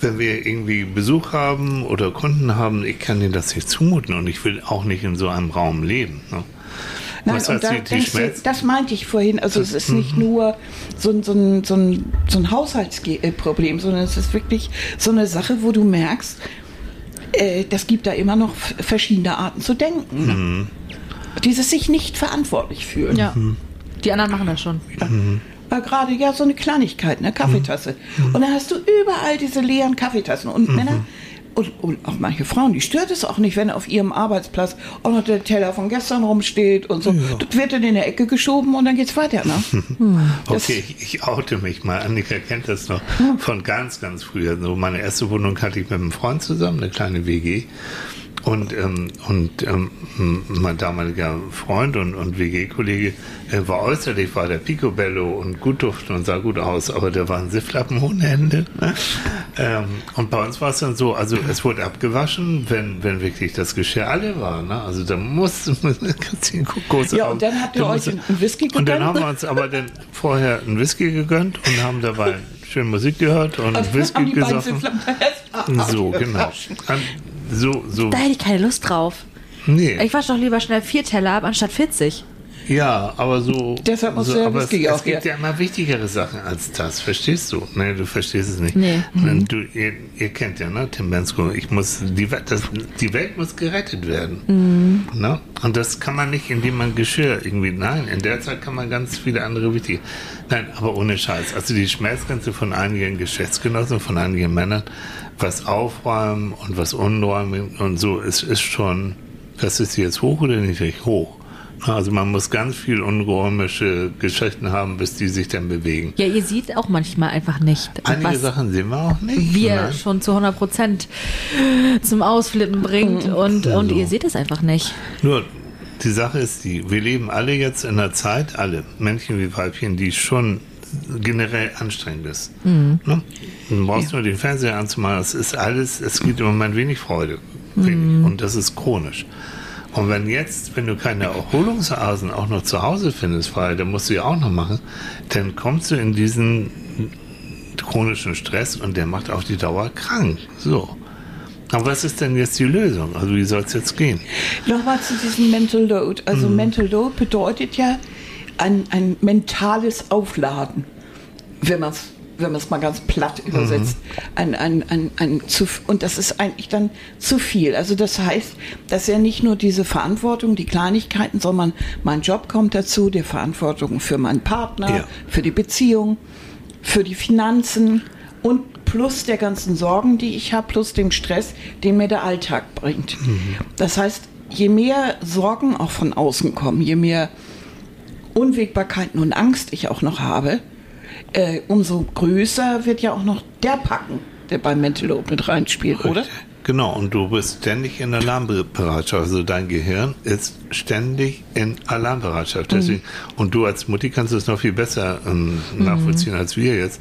wenn wir irgendwie Besuch haben oder Kunden haben, ich kann denen das nicht zumuten und ich will auch nicht in so einem Raum leben. Ne? Nein, Was und da die, die du, das meinte ich vorhin. Also es ist nicht nur so ein, so ein, so ein, so ein Haushaltsproblem, sondern es ist wirklich so eine Sache, wo du merkst, äh, das gibt da immer noch verschiedene Arten zu denken. Ne? Dieses sich nicht verantwortlich fühlen. Ja. Die anderen machen das schon. War gerade ja so eine Kleinigkeit, eine Kaffeetasse. Und dann hast du überall diese leeren Kaffeetassen. Und Männer und, und auch manche Frauen, die stört es auch nicht, wenn auf ihrem Arbeitsplatz auch noch der Teller von gestern rumsteht und so. Das wird dann in der Ecke geschoben und dann geht's weiter. Ne? <laughs> Das- Okay, ich, ich oute mich mal. Annika kennt das noch von ganz, ganz früher. So meine erste Wohnung hatte ich mit einem Freund zusammen, eine kleine WG. Und, ähm, und ähm, mein damaliger Freund und, und WG-Kollege äh, war äußerlich, war der Picobello und gut duftend und sah gut aus, aber der war ein Sifflappen ohne Ende. Ne? Ähm, und bei uns war es dann so, also es wurde abgewaschen, wenn, wenn wirklich das Geschirr alle war. Ne? Also da musste <laughs> man große Ja, und dann habt ihr da euch musste- einen Whisky Und dann gegönnt? haben wir uns aber dann vorher einen Whisky gegönnt und haben dabei schön Musik gehört und Also Whisky haben die beiden gesoffen. So, genau. So, so. Da hätte ich keine Lust drauf. Nee. Ich wasche doch lieber schnell vier Teller ab, anstatt 40. Ja, aber so. Deshalb muss so, der aber es, es auch gibt ja immer wichtigere Sachen als das. Verstehst du? Nee, du verstehst es nicht. Nee. Wenn Du, ihr, ihr kennt ja, ne, Tim Bensko. Ich muss, die, Welt- das, die Welt muss gerettet werden. Ne? Und das kann man nicht, indem man Geschirr irgendwie, nein, in der Zeit kann man ganz viele andere wichtige. Nein, aber ohne Scheiß. Also die Schmerzgrenze von einigen Geschäftsgenossen, von einigen Männern, was aufräumen und was unräumen und so, es ist schon, das ist jetzt hoch oder nicht hoch? Also man muss ganz viel ungeräumische Geschichten haben, bis die sich dann bewegen. Ja, ihr seht auch manchmal einfach nicht, Einige Sachen sehen wir auch nicht. wir Nein. schon zu 100 Prozent zum Ausflippen bringt und, und ihr seht es einfach nicht. Nur die Sache ist die, wir leben alle jetzt in einer Zeit, alle, Männchen wie Weibchen, die schon generell anstrengend ist. Mhm. Ne? Du brauchst nur den Fernseher anzumachen, es ist alles, es gibt im Moment wenig Freude. Mhm. Wenig. Und das ist chronisch. Und wenn jetzt, wenn du keine Erholungsoasen auch noch zu Hause findest, weil dann musst du ja auch noch machen, dann kommst du in diesen chronischen Stress und der macht auf die Dauer krank. So. Aber was ist denn jetzt die Lösung? Also wie soll es jetzt gehen? Nochmal zu diesem Mental Load. Also Mhm. Mental Load bedeutet ja ein, ein mentales Aufladen, wenn man es wenn man es mal ganz platt Mhm. übersetzt. Ein, ein, ein, ein zu, und das ist eigentlich dann zu viel. Also das heißt, dass ja nicht nur diese Verantwortung, die Kleinigkeiten, sondern mein Job kommt dazu, die Verantwortung für meinen Partner, Ja. für die Beziehung, für die Finanzen und plus der ganzen Sorgen, die ich habe, plus dem Stress, den mir der Alltag bringt. Das heißt, je mehr Sorgen auch von außen kommen, je mehr Unwägbarkeiten und Angst ich auch noch habe, äh, umso größer wird ja auch noch der Packen, der beim Mental Load mit reinspielt, oder? Genau, und du bist ständig in Alarmbereitschaft. Also dein Gehirn ist ständig in Alarmbereitschaft. Deswegen, Und du als Mutti kannst es noch viel besser ähm, nachvollziehen als wir jetzt.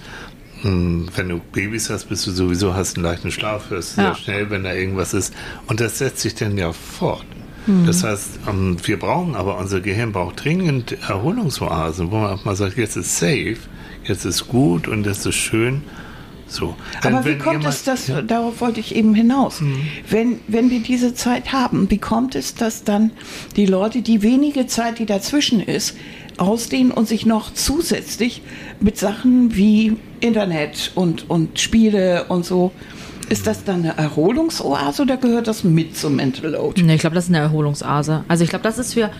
Ähm, Wenn du Babys hast, bist du sowieso, hast einen leichten Schlaf, hörst Ja. sehr schnell, wenn da irgendwas ist. Und das setzt sich dann ja fort. Das heißt, ähm, wir brauchen aber, unser Gehirn braucht dringend Erholungsoasen, wo man auch mal sagt, jetzt ist safe, jetzt ist gut und jetzt ist schön. So. Aber wie kommt es, dass, Ja. Mhm. darauf wollte ich eben hinaus, wenn, wenn wir diese Zeit haben, wie kommt es, dass dann die Leute die wenige Zeit, die dazwischen ist, ausdehnen und sich noch zusätzlich mit Sachen wie Internet und, und Spiele und so, ist das dann eine Erholungsoase oder gehört das mit zum Mental Load? Nee, ich glaube, das ist eine Erholungsase. Also ich glaube, das ist für,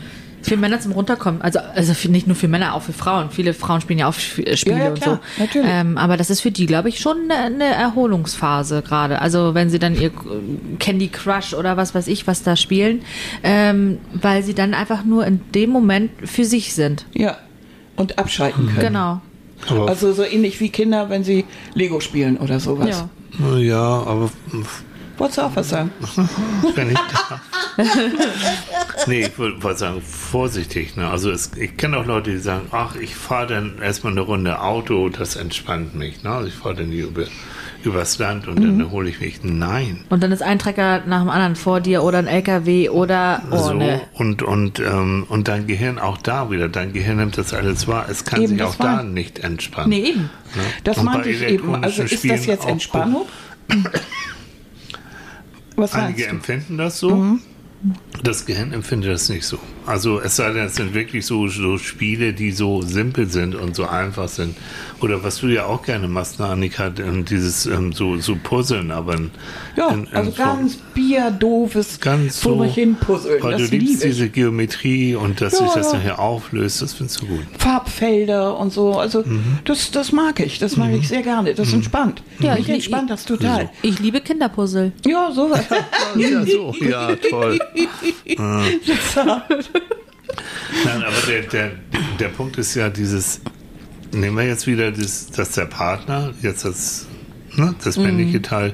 für Männer zum Runterkommen. Also, also für, nicht nur für Männer, auch für Frauen. Viele Frauen spielen ja auch Sp- Spiele Ja, ja, und so. natürlich. Ähm, aber das ist für die, glaube ich, schon eine, eine Erholungsphase gerade. Also wenn sie dann ihr Candy Crush oder was weiß ich, was da spielen, ähm, weil sie dann einfach nur in dem Moment für sich sind. Ja. Und abschalten können. Genau. Aber, Also so ähnlich wie Kinder, wenn sie Lego spielen oder sowas. Ja. ja, aber Was sagen? <laughs> wenn ich da. nee, ich wollte wollte sagen, vorsichtig. Ne? Also es, ich kenne auch Leute, die sagen, ach, ich fahre dann erstmal eine Runde Auto, das entspannt mich. Ne? Also ich fahre dann hier über, übers Land und dann erhole ich mich. Nein. Und dann ist ein Trecker nach dem anderen vor dir oder ein LKW oder oh so, ne. und, und, ähm, und dein Gehirn auch da wieder. Dein Gehirn nimmt das alles wahr. Es kann Eben, sich auch da nicht entspannen. Nee, eben. Ne? Das Und meinte ich eben. Also ist das jetzt Entspannung? Was Einige empfinden das so. Das Gehirn empfindet das nicht so. Also es sei denn, es sind wirklich so, so Spiele, die so simpel sind und so einfach sind. Oder was du ja auch gerne machst, ne, Annika, ähm, dieses ähm, so, so Puzzeln, aber in, Ja, in, in also ganz bierdoofes ganz vor so, mich hin puzzeln. weil Das du liebst ich. diese Geometrie und dass Ja, sich das nachher auflöst, das findest du gut. Farbfelder und so. Also Mhm. das, das mag ich. Das mag ich sehr gerne. Das entspannt. Ja, ich ich- entspannt das total. Ich liebe Kinderpuzzle. Ja, sowas. <laughs> Ja, so, ja, toll. <laughs> Nein, aber der, der, der Punkt ist ja dieses, nehmen wir jetzt wieder, das, dass der Partner, jetzt das, ne, das männliche Teil,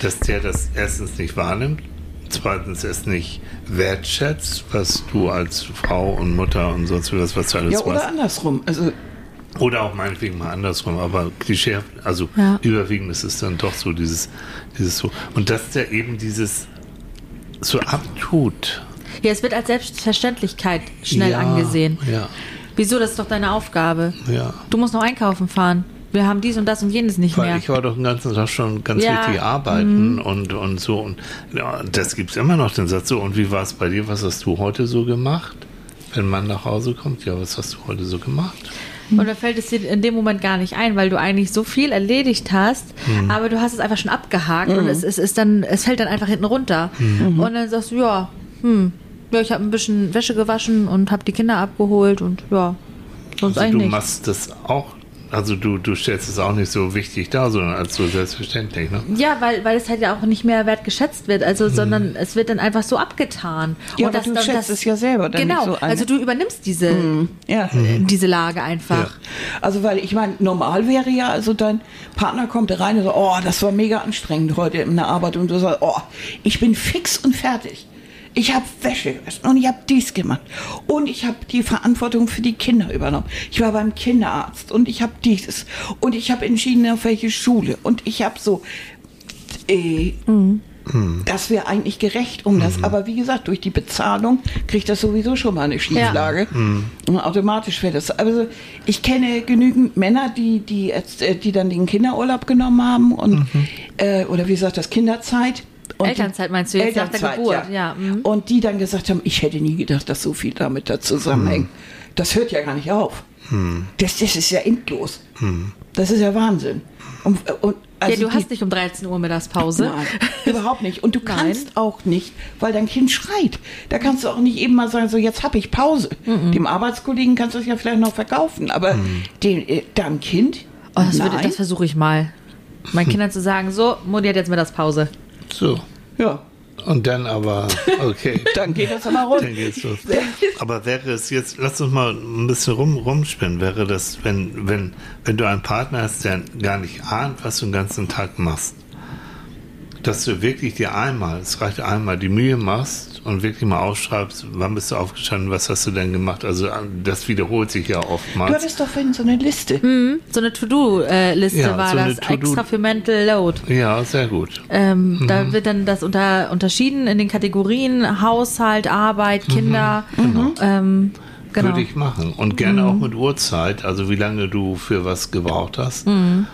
dass der das erstens nicht wahrnimmt, zweitens es nicht wertschätzt, was du als Frau und Mutter und sonst was, was du alles ja, oder machst. andersrum. Also Oder auch meinetwegen mal andersrum, aber klischeehaft, also Ja. überwiegend ist es dann doch so dieses, dieses so. Und dass der eben dieses so abtut. Ja, es wird als Selbstverständlichkeit schnell ja, angesehen. Ja, Wieso? Das ist doch deine Aufgabe. ja. Du musst noch einkaufen fahren. Wir haben dies und das und jenes nicht Weil mehr. ich war doch den ganzen Tag schon ganz Ja, richtig arbeiten und, und so. Und ja, das gibt es immer noch den Satz so. Und wie war es bei dir? Was hast du heute so gemacht? Wenn man nach Hause kommt, ja, was hast du heute so gemacht? Und da fällt es dir in dem Moment gar nicht ein, weil du eigentlich so viel erledigt hast, Mhm. aber du hast es einfach schon abgehakt und es, es ist dann, es fällt dann einfach hinten runter. Mhm. Und dann sagst du, ja, hm, ja, ich habe ein bisschen Wäsche gewaschen und habe die Kinder abgeholt und ja, sonst Also eigentlich du machst das auch, also du, du stellst es auch nicht so wichtig dar, sondern als so selbstverständlich, ne? Ja, weil, weil es halt ja auch nicht mehr wertgeschätzt wird, also, sondern es wird dann einfach so abgetan. Ja, und aber du schätzt es ja selber dann Genau, nicht so also du übernimmst diese, ja. äh, diese Lage einfach. Also weil ich meine, normal wäre ja, also dein Partner kommt rein und sagt, oh, das war mega anstrengend heute in der Arbeit und du sagst, oh, ich bin fix und fertig. Ich habe Wäsche gewaschen und ich habe dies gemacht und ich habe die Verantwortung für die Kinder übernommen. Ich war beim Kinderarzt und ich habe dieses und ich habe entschieden, auf welche Schule und ich habe so, äh, das wäre eigentlich gerecht um das. Aber wie gesagt, durch die Bezahlung kriegt das sowieso schon mal eine Schieflage. Und automatisch wäre das. Also ich kenne genügend Männer, die, die, äh, die dann den Kinderurlaub genommen haben und äh, oder wie gesagt, das Kinderzeit. Und Elternzeit meinst du jetzt nach der Elternzeit, Geburt, ja. ja, mhm. Und die dann gesagt haben, ich hätte nie gedacht, dass so viel damit da zusammenhängt. Das hört ja gar nicht auf. Das, das ist ja endlos. Das ist ja Wahnsinn. Und, und, also ja, du die- hast nicht um 13 Uhr Mittagspause. Nein, überhaupt nicht. Und du Nein. kannst auch nicht, weil dein Kind schreit. Da kannst du auch nicht eben mal sagen, so jetzt habe ich Pause. Dem Arbeitskollegen kannst du es ja vielleicht noch verkaufen, aber dem, äh, deinem Kind, Oh, das, würde- nein. das versuche ich mal. Meinen Kindern zu sagen, so, Mutti hat jetzt Mittagspause. So. Ja, Und dann aber, okay. <laughs> dann geht das aber rund. Dann geht's los. Aber wäre es jetzt, lass uns mal ein bisschen rum, rumspinnen, wäre das, wenn, wenn, wenn du einen Partner hast, der gar nicht ahnt, was du den ganzen Tag machst, dass du wirklich dir einmal, es reicht einmal, die Mühe machst und wirklich mal aufschreibst, wann bist du aufgestanden, was hast du denn gemacht? Also das wiederholt sich ja Du oftmals. hattest doch vorhin so eine Liste. So eine To-Do-Liste Ja, war so das, extra für Mental Load. Ja, sehr gut. Ähm, Mhm. Da wird dann das unter, unterschieden in den Kategorien Haushalt, Arbeit, Kinder. Ähm, genau. Würde ich machen. Und gerne auch mit Uhrzeit, also wie lange du für was gebraucht hast. Und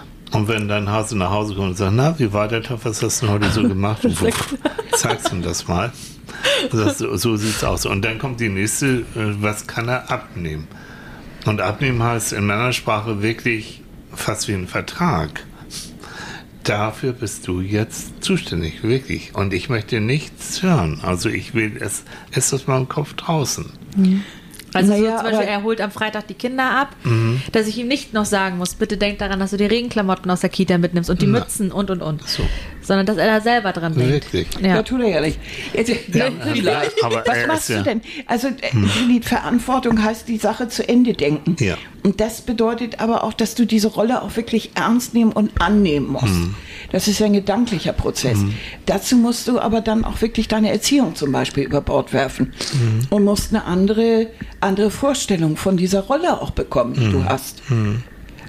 wenn dein Hase nach Hause kommt und sagt, na, wie war der Tag, was hast du denn heute so <laughs> gemacht? Wo, zeigst ihm das mal. Das, so sieht's aus. Und dann kommt die nächste, äh, was kann er abnehmen? Und abnehmen heißt in meiner Sprache wirklich fast wie ein Vertrag. Dafür bist du jetzt zuständig, wirklich. Und ich möchte nichts hören. Also ich will, es es ist aus meinem Kopf draußen. Also Naja, so zum Beispiel, er holt am Freitag die Kinder ab, Mhm. dass ich ihm nicht noch sagen muss, bitte denk daran, dass du die Regenklamotten aus der Kita mitnimmst und die Na. Mützen und und und. So. Sondern dass er da selber dran denkt. Wirklich. Ja, Ja. tut er ja <laughs> nicht. Jetzt, vielleicht. aber Was machst ja- du denn? Also äh, die Verantwortung heißt, die Sache zu Ende denken. Ja. Und das bedeutet aber auch, dass du diese Rolle auch wirklich ernst nehmen und annehmen musst. Mhm. Das ist ja ein gedanklicher Prozess. Dazu musst du aber dann auch wirklich deine Erziehung zum Beispiel über Bord werfen Mhm. und musst eine andere, andere Vorstellung von dieser Rolle auch bekommen, die Mhm. du hast.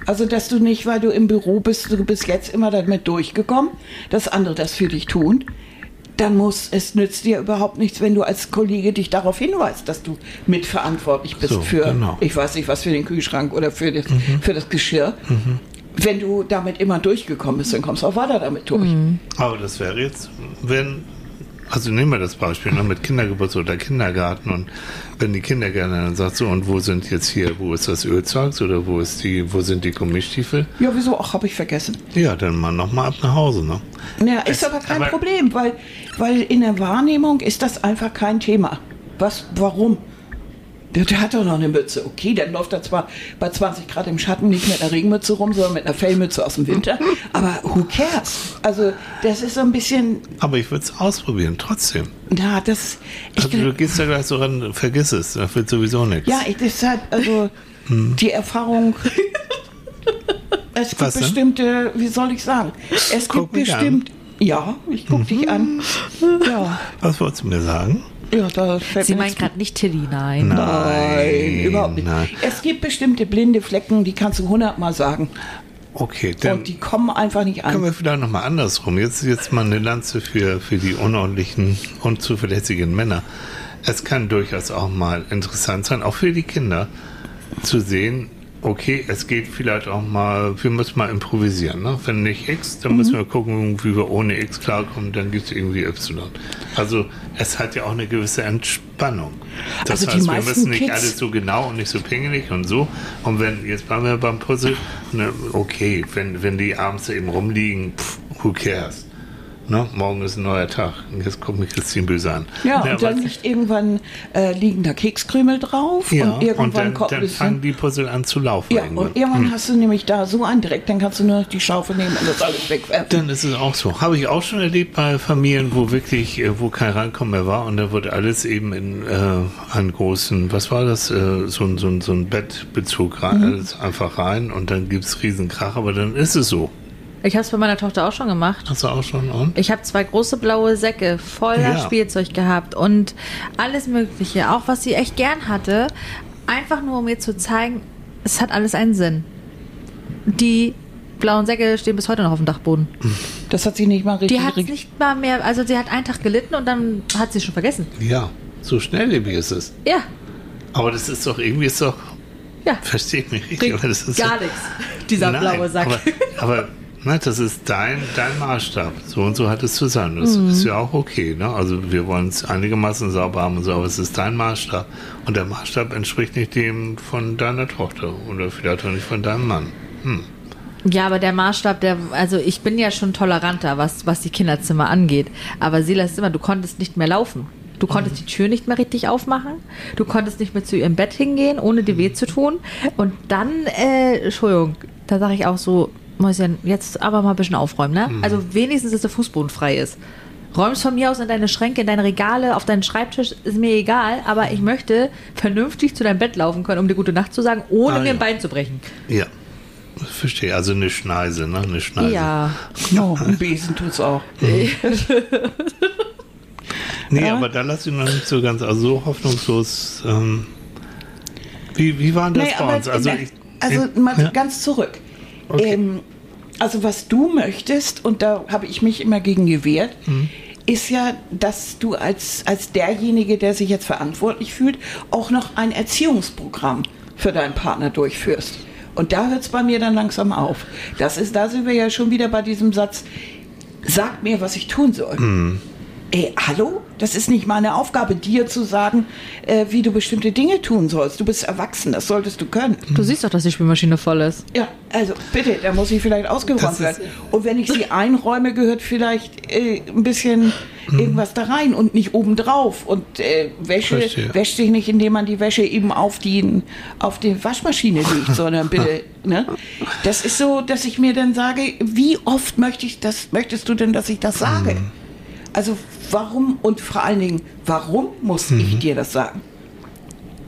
Also, dass du nicht, weil du im Büro bist, du bist jetzt immer damit durchgekommen, dass andere das für dich tun, dann muss, es nützt dir überhaupt nichts, wenn du als Kollege dich darauf hinweist, dass du mitverantwortlich bist So, für, genau. ich weiß nicht, was für den Kühlschrank oder für das, für das Geschirr. Wenn du damit immer durchgekommen bist, dann kommst du auch weiter damit durch. Aber das wäre jetzt, wenn, also nehmen wir das Beispiel ne, mit Kindergeburtstag oder Kindergarten und wenn die Kindergärtnerin dann sagt so, und wo sind jetzt hier, wo ist das Ölzeugs oder wo ist die, wo sind die Gummistiefel? Ja, wieso? Ach, habe ich vergessen. Ja, dann mal nochmal ab nach Hause, ne? Ja, ist Es- aber kein aber- Problem, weil, weil in der Wahrnehmung ist das einfach kein Thema. Was, warum? Der, der hat doch noch eine Mütze. Okay, dann läuft er zwar bei 20 Grad im Schatten nicht mit einer Regenmütze rum, sondern mit einer Fellmütze aus dem Winter. <laughs> Aber who cares? Also, das ist so ein bisschen, Aber ich würde es ausprobieren, trotzdem. na, das, Also du gehst da gleich so ran, vergiss es, das wird sowieso nichts. ja, ich, das hat, also, die Erfahrung, <laughs> es gibt Was bestimmte, wie soll ich sagen? Es Guck gibt bestimmt, ja, ich guck dich an. Ja, Was wolltest du mir sagen? Ja, da fällt Sie jetzt gerade nicht Tilly, nein. Nein, überhaupt nicht. nein. Es gibt bestimmte blinde Flecken, die kannst du hundertmal sagen. Okay, dann und die kommen einfach nicht können an. wir vielleicht nochmal andersrum. Jetzt, jetzt mal eine Lanze für, für die unordentlichen, unzuverlässigen Männer. Es kann durchaus auch mal interessant sein, auch für die Kinder, zu sehen, okay, es geht vielleicht auch mal, wir müssen mal improvisieren. Ne? Wenn nicht X, dann müssen wir gucken, wie wir ohne X klarkommen, dann gibt es irgendwie Y. Also es hat ja auch eine gewisse Entspannung. Das Also heißt, wir müssen nicht Kids- alles so genau und nicht so pingelig und so. Und wenn, jetzt bleiben wir beim Puzzle, ne, okay, wenn, wenn die abends eben rumliegen, pff, who cares? Ne? Morgen ist ein neuer Tag. Jetzt guckt mich Christine böse an. Ja, Ne, und dann liegt irgendwann äh, liegen da Kekskrümel drauf ja, und irgendwann und dann, kommt dann fangen die Puzzle an zu laufen. Ja, irgendwann. und irgendwann hast du nämlich da so einen Dreck, dann kannst du nur noch die Schaufel nehmen und das alles wegwerfen. Dann ist es auch so. Habe ich auch schon erlebt bei Familien, wo wirklich, äh, wo kein Rankommen mehr war und da wurde alles eben in äh, einen großen, was war das, äh, so, ein- so, ein- so ein Bettbezug rein, alles einfach rein und dann gibt es Riesenkrach, aber dann ist es so. Ich habe es bei meiner Tochter auch schon gemacht. Hast du auch schon? Und? Ich habe zwei große blaue Säcke voller Ja. Spielzeug gehabt und alles Mögliche, auch was sie echt gern hatte, einfach nur um mir zu zeigen, es hat alles einen Sinn. Die blauen Säcke stehen bis heute noch auf dem Dachboden. Das hat sie nicht mal richtig. Die hat nicht mal mehr, also sie hat einen Tag gelitten und dann hat sie schon vergessen. Ja, so schnelllebig ist es. Ja, Aber das ist doch, irgendwie ist doch, ja. versteht mich richtig, aber das ist Gar so, nichts. Dieser Nein, blaue Sack. Aber, aber ne, das ist dein, dein Maßstab. So und so hat es zu sein. Das ist ja auch okay. Ne? Also wir wollen es einigermaßen sauber haben und so, aber es ist dein Maßstab. Und der Maßstab entspricht nicht dem von deiner Tochter oder vielleicht auch nicht von deinem Mann. Hm. Ja, aber der Maßstab, der, also ich bin ja schon toleranter, was, was die Kinderzimmer angeht. Aber Silas immer, du konntest nicht mehr laufen. Du konntest die Tür nicht mehr richtig aufmachen. Du konntest nicht mehr zu ihrem Bett hingehen, ohne dir weh zu tun. Und dann, äh, Entschuldigung, da sage ich auch so, Mäuschen, jetzt aber mal ein bisschen aufräumen, ne? Also wenigstens, dass der Fußboden frei ist. Räumst von mir aus in deine Schränke, in deine Regale, auf deinen Schreibtisch, ist mir egal, aber ich möchte vernünftig zu deinem Bett laufen können, um dir gute Nacht zu sagen, ohne Ah, mir ja. ein Bein zu brechen. Ja. Verstehe. Also eine Schneise, ne? Eine Schneise. Ja. No, ein Besen tut's auch. <laughs> <laughs> Nee, Ja. aber da lasse ich noch nicht so ganz, also so hoffnungslos. Ähm, wie, wie war denn das Nee, bei uns? Also, ich, also ich- mal ja? ganz zurück. Okay. Ähm, also was du möchtest, und da habe ich mich immer gegen gewehrt, Mhm. ist ja, dass du als, als derjenige, der sich jetzt verantwortlich fühlt, auch noch ein Erziehungsprogramm für deinen Partner durchführst. Und da hört es bei mir dann langsam auf. Das ist, da sind wir ja schon wieder bei diesem Satz, sag mir, was ich tun soll. Ey, hallo? Das ist nicht meine Aufgabe, dir zu sagen, äh, wie du bestimmte Dinge tun sollst. Du bist erwachsen, das solltest du können. Du siehst doch, dass die Spülmaschine voll ist. Ja, also bitte, da muss ich vielleicht ausgeräumt werden. Und wenn ich sie einräume, gehört vielleicht äh, ein bisschen irgendwas da rein und nicht obendrauf. Und äh, Wäsche Verstehe. wäscht sich nicht, indem man die Wäsche eben auf die, auf die Waschmaschine legt, <laughs> sondern bitte, ne? Das ist so, dass ich mir dann sage, wie oft möchte ich das, möchtest du denn, dass ich das sage? Also warum und vor allen Dingen, warum muss ich dir das sagen?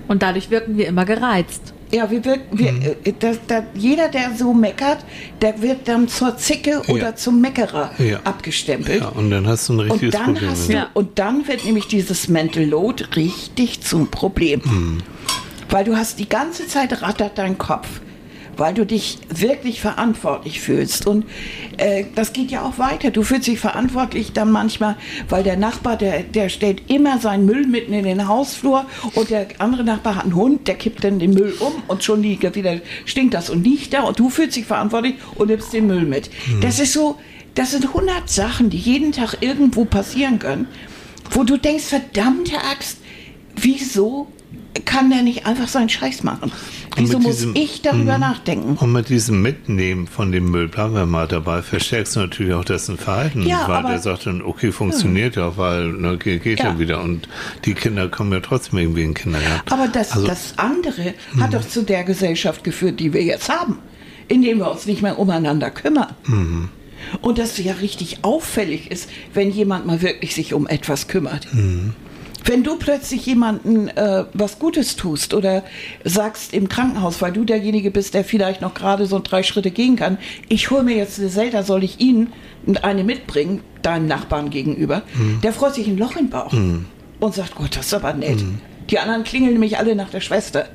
Und dadurch wirken wir immer gereizt. Ja, wir, wirken- wir, äh, das, da, jeder, der so meckert, der wird dann zur Zicke oder Ja. zum Meckerer Ja. abgestempelt. Ja, und dann hast du ein und richtiges dann Problem. hast du, Ja. und dann wird nämlich dieses Mental Load richtig zum Problem. Hm. Weil du hast die ganze Zeit rattert dein Kopf. Weil du dich wirklich verantwortlich fühlst. Und äh, das geht ja auch weiter. Du fühlst dich verantwortlich dann manchmal, weil der Nachbar, der, der stellt immer seinen Müll mitten in den Hausflur und der andere Nachbar hat einen Hund, der kippt dann den Müll um und schon liegt wieder stinkt das und liegt da und du fühlst dich verantwortlich und nimmst den Müll mit. Das ist so, das sind 100 Sachen, die jeden Tag irgendwo passieren können, wo du denkst, verdammte Axt, wieso kann der nicht einfach seinen Scheiß machen? Wieso muss diesem- ich darüber nachdenken? Und mit diesem Mitnehmen von dem Müll, bleiben wir mal dabei, verstärkst du natürlich auch dessen Verhalten, Ja, weil aber- der sagt dann, okay, funktioniert ja, weil ne, geht, ja. Ja. wieder und die Kinder kommen ja trotzdem irgendwie in den Kindergarten. Aber das, Also- das andere hat doch zu der Gesellschaft geführt, die wir jetzt haben, indem wir uns nicht mehr umeinander kümmern. Und dass es ja richtig auffällig ist, wenn jemand mal wirklich sich um etwas kümmert. Wenn du plötzlich jemanden äh, was Gutes tust oder sagst im Krankenhaus, weil du derjenige bist, der vielleicht noch gerade so drei Schritte gehen kann, ich hole mir jetzt eine Zelda, soll ich Ihnen eine mitbringen, deinem Nachbarn gegenüber, der freut sich ein Loch im Bauch und sagt, Gott, das ist aber nett. Die anderen klingeln nämlich alle nach der Schwester,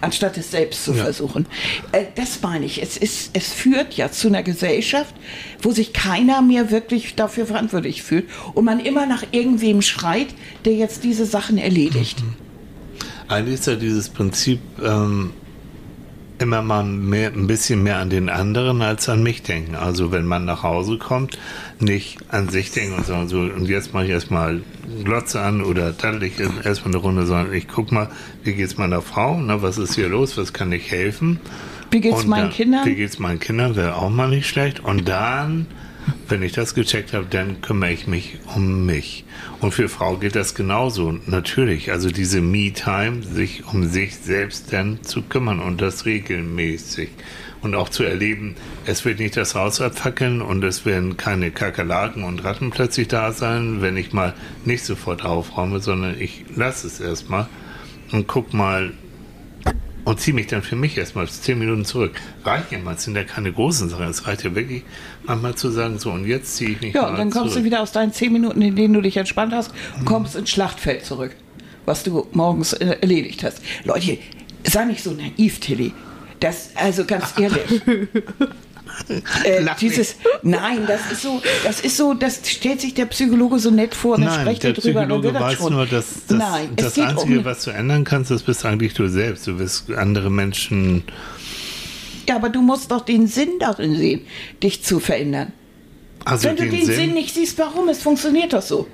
anstatt es selbst zu Ja. versuchen. Äh, das meine ich. Es, ist, es führt ja zu einer Gesellschaft, wo sich keiner mehr wirklich dafür verantwortlich fühlt und man immer nach irgendwem schreit, der jetzt diese Sachen erledigt. Eigentlich ist ja dieses Prinzip ähm, immer mal mehr, ein bisschen mehr an den anderen als an mich denken. Also wenn man nach Hause kommt, nicht an sich denken und sagen so, und jetzt mache ich erstmal Glotze an oder daddel ich erstmal eine Runde, sondern ich guck mal, wie geht's meiner Frau, ne, was ist hier los, was kann ich helfen? Wie geht's Und meinen dann- Kindern? Wie geht's meinen Kindern, wäre auch mal nicht schlecht. Und dann, wenn ich das gecheckt habe, dann kümmere ich mich um mich. Und für Frau geht das genauso. Natürlich, also diese Me-Time, sich um sich selbst dann zu kümmern und das regelmäßig. Und auch zu erleben, es wird nicht das Haus abfackeln und es werden keine Kakerlaken und Ratten plötzlich da sein, wenn ich mal nicht sofort aufräume, sondern ich lasse es erstmal und guck mal, und ziehe mich dann für mich erstmal zehn Minuten zurück. Reicht ja mal, es sind ja keine großen Sachen. Es reicht ja wirklich manchmal zu sagen, so und jetzt ziehe ich mich Ja, und dann kommst zurück. du wieder aus deinen zehn Minuten, in denen du dich entspannt hast, und kommst ins Schlachtfeld zurück, was du morgens äh, erledigt hast. Leute, sei nicht so naiv, Tilly. Das, also ganz <laughs> ehrlich. Äh, dieses, nein, das ist so, das ist so, das stellt sich der Psychologe so nett vor und dann Nein, sprecht der ihr drüber und Psychologe das weiß schon. nur, dass das, nein, das Einzige, um, was du ändern kannst, das bist eigentlich du selbst. Du wirst andere Menschen. ja, aber du musst doch den Sinn darin sehen, dich zu verändern. Also Wenn du den Sinn, nicht siehst, warum, es funktioniert doch so.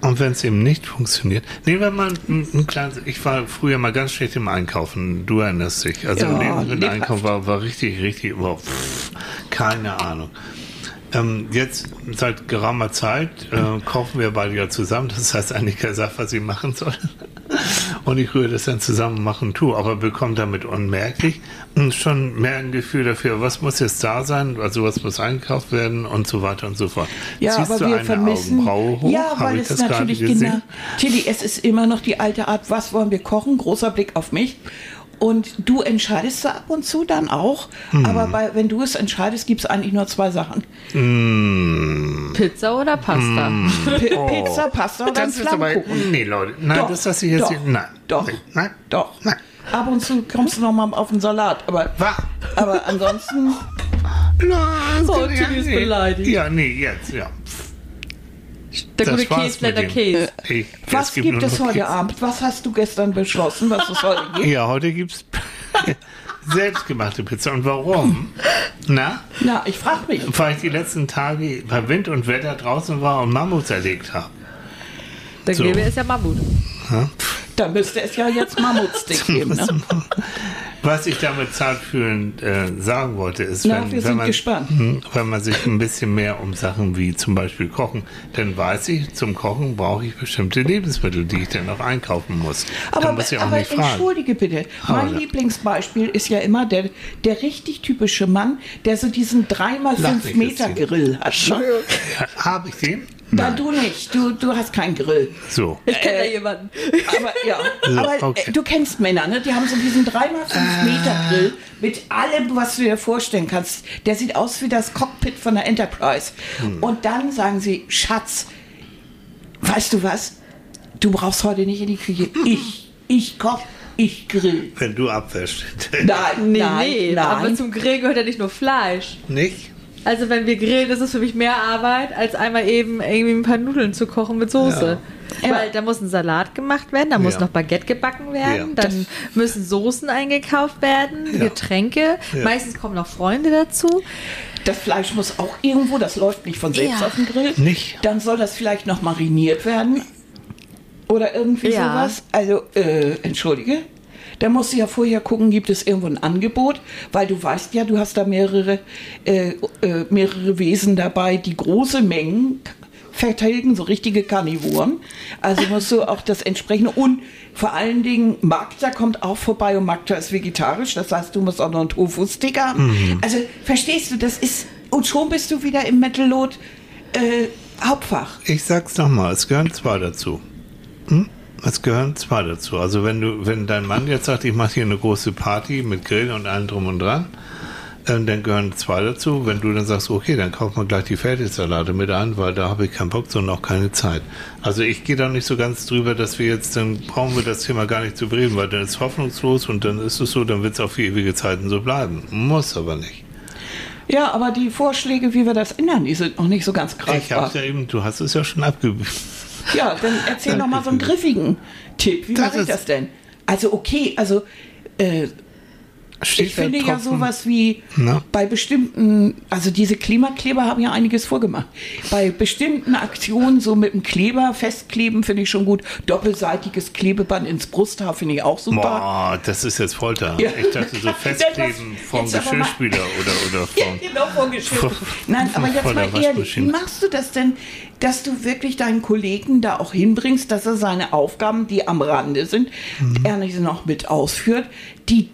Und wenn es eben nicht funktioniert. Nehmen wir mal ein, ein kleines. Ich war früher mal ganz schlecht im Einkaufen. Du erinnerst dich. Also Ja, ja, im lebhaft. Einkauf war, war richtig, richtig. Oh, pff, keine Ahnung. Ähm, jetzt seit geraumer Zeit äh, kochen wir beide ja zusammen. Das heißt, Annika sagt, was sie machen soll. Und ich rühre das dann zusammen und mache und tue. Aber bekomme damit unmerklich schon mehr ein Gefühl dafür, was muss jetzt da sein, also was muss eingekauft werden und so weiter und so fort. Ja, Ziehst aber wir vermissen. Augenbraue hoch? Ja, weil es natürlich genau. Tilly, es ist immer noch die alte Art, was wollen wir kochen? Großer Blick auf mich. Und du entscheidest ab und zu dann auch. Hm. Aber bei, wenn du es entscheidest, gibt es eigentlich nur zwei Sachen: Pizza oder Pasta? P Pizza, Pasta oder Oh. Das ist aber. Nee, Leute. Nein, Doch, das lasse ich jetzt doch, nicht. Nein. Doch, Nein. doch. Nein. Ab und zu kommst du noch mal auf den Salat. Aber, aber ansonsten, <laughs> Nein, Oh, ist beleidigt. Ja, nee, jetzt, ja. Der Das gute Käse, der. Käse. Ich, was es gibt, nur es heute Kids. Abend? Was hast du gestern beschlossen, was es heute gibt? Ja, heute gibt's. <laughs> Selbstgemachte Pizza. Und warum? Na? Na, ich frage mich. Weil ich die letzten Tage bei Wind und Wetter draußen war und Mammuts erlegt habe. Dann So. gäbe es ja Mammut. Da müsste es ja jetzt Mammutstick <laughs> geben. Ne? Was ich damit zartfühlend äh, sagen wollte, ist, Na, wenn, wenn, man, gespannt. Hm, wenn man sich ein bisschen mehr um Sachen wie zum Beispiel Kochen, dann weiß ich, zum Kochen brauche ich bestimmte Lebensmittel, die ich dann auch einkaufen muss. Aber, muss ich auch aber nicht fragen. entschuldige bitte, mein Aber- Lieblingsbeispiel ist ja immer der, der richtig typische Mann, der so diesen 3x5 Lach nicht, Meter. Grill hat. Ne? Ja, Habe ich den? Na, du nicht. Du, du hast keinen Grill. So. Ich kenne da jemanden. Aber ja, So, aber okay. äh, du kennst Männer, ne? Die haben so diesen 3x5 Meter Grill mit allem, was du dir vorstellen kannst. Der sieht aus wie das Cockpit von der Enterprise. Und dann sagen sie, Schatz, weißt du was? Du brauchst heute nicht in die Küche. Ich, ich koch, ich grill. Wenn du abwäschst. Nein, Nee, nein, nee, aber nein. zum Grill gehört ja nicht nur Fleisch. Nicht? Also wenn wir grillen, ist es für mich mehr Arbeit, als einmal eben irgendwie ein paar Nudeln zu kochen mit Soße. Ja. Weil da muss ein Salat gemacht werden, da muss Ja. noch Baguette gebacken werden, Ja. dann müssen Soßen eingekauft werden, Ja. Getränke, Ja. meistens kommen noch Freunde dazu. Das Fleisch muss auch irgendwo, das läuft nicht von selbst Ja. auf den Grill. Nicht. Dann soll das vielleicht noch mariniert werden. Oder irgendwie Ja. sowas. Also, äh, entschuldige. Da musst du ja vorher gucken, gibt es irgendwo ein Angebot, weil du weißt ja, du hast da mehrere, äh, äh, mehrere Wesen dabei, die große Mengen vertilgen, so richtige Karnivoren. Also musst du auch das entsprechende und vor allen Dingen Magda kommt auch vorbei und Magda ist vegetarisch, das heißt, du musst auch noch einen Tofu-Stick haben. Also verstehst du, das ist und schon bist du wieder im Metal Load äh, Hauptfach. Ich sag's nochmal, es gehören zwei dazu. Hm? Es gehören zwei dazu. Also wenn du, wenn dein Mann jetzt sagt, ich mache hier eine große Party mit Grill und allem drum und dran, ähm, dann gehören zwei dazu. Wenn du dann sagst, okay, dann kauft man gleich die Fertigsalate mit an, weil da habe ich keinen Bock, sondern auch keine Zeit. Also ich gehe da nicht so ganz drüber, dass wir jetzt, dann brauchen wir das Thema gar nicht zu bereden, weil dann ist es hoffnungslos und dann ist es so, dann wird es auf ewige Zeiten so bleiben. Muss aber nicht. Ja, aber die Vorschläge, wie wir das ändern, die sind noch nicht so ganz Ich greifbar. hab's ja eben, du hast es ja schon abgebildet. Ja, dann erzähl noch mal so einen griffigen Tipp. Wie mache ich das denn? Also okay, also äh, ich finde ja sowas wie Na? bei bestimmten, also diese Klimakleber haben ja einiges vorgemacht. Bei bestimmten Aktionen, so mit dem Kleber festkleben, finde ich schon gut. Doppelseitiges Klebeband ins Brusthaar finde ich auch super. Boah, das ist jetzt Folter. Ja. Ich dachte so festkleben <laughs> vom Geschirrspüler oder, oder <laughs> vom... genau vorgeschrieben. Vor- Nein, aber jetzt mal ehrlich, wie machst du das denn, dass du wirklich deinen Kollegen da auch hinbringst, dass er seine Aufgaben, die am Rande sind, Mhm. er nicht noch mit ausführt, die,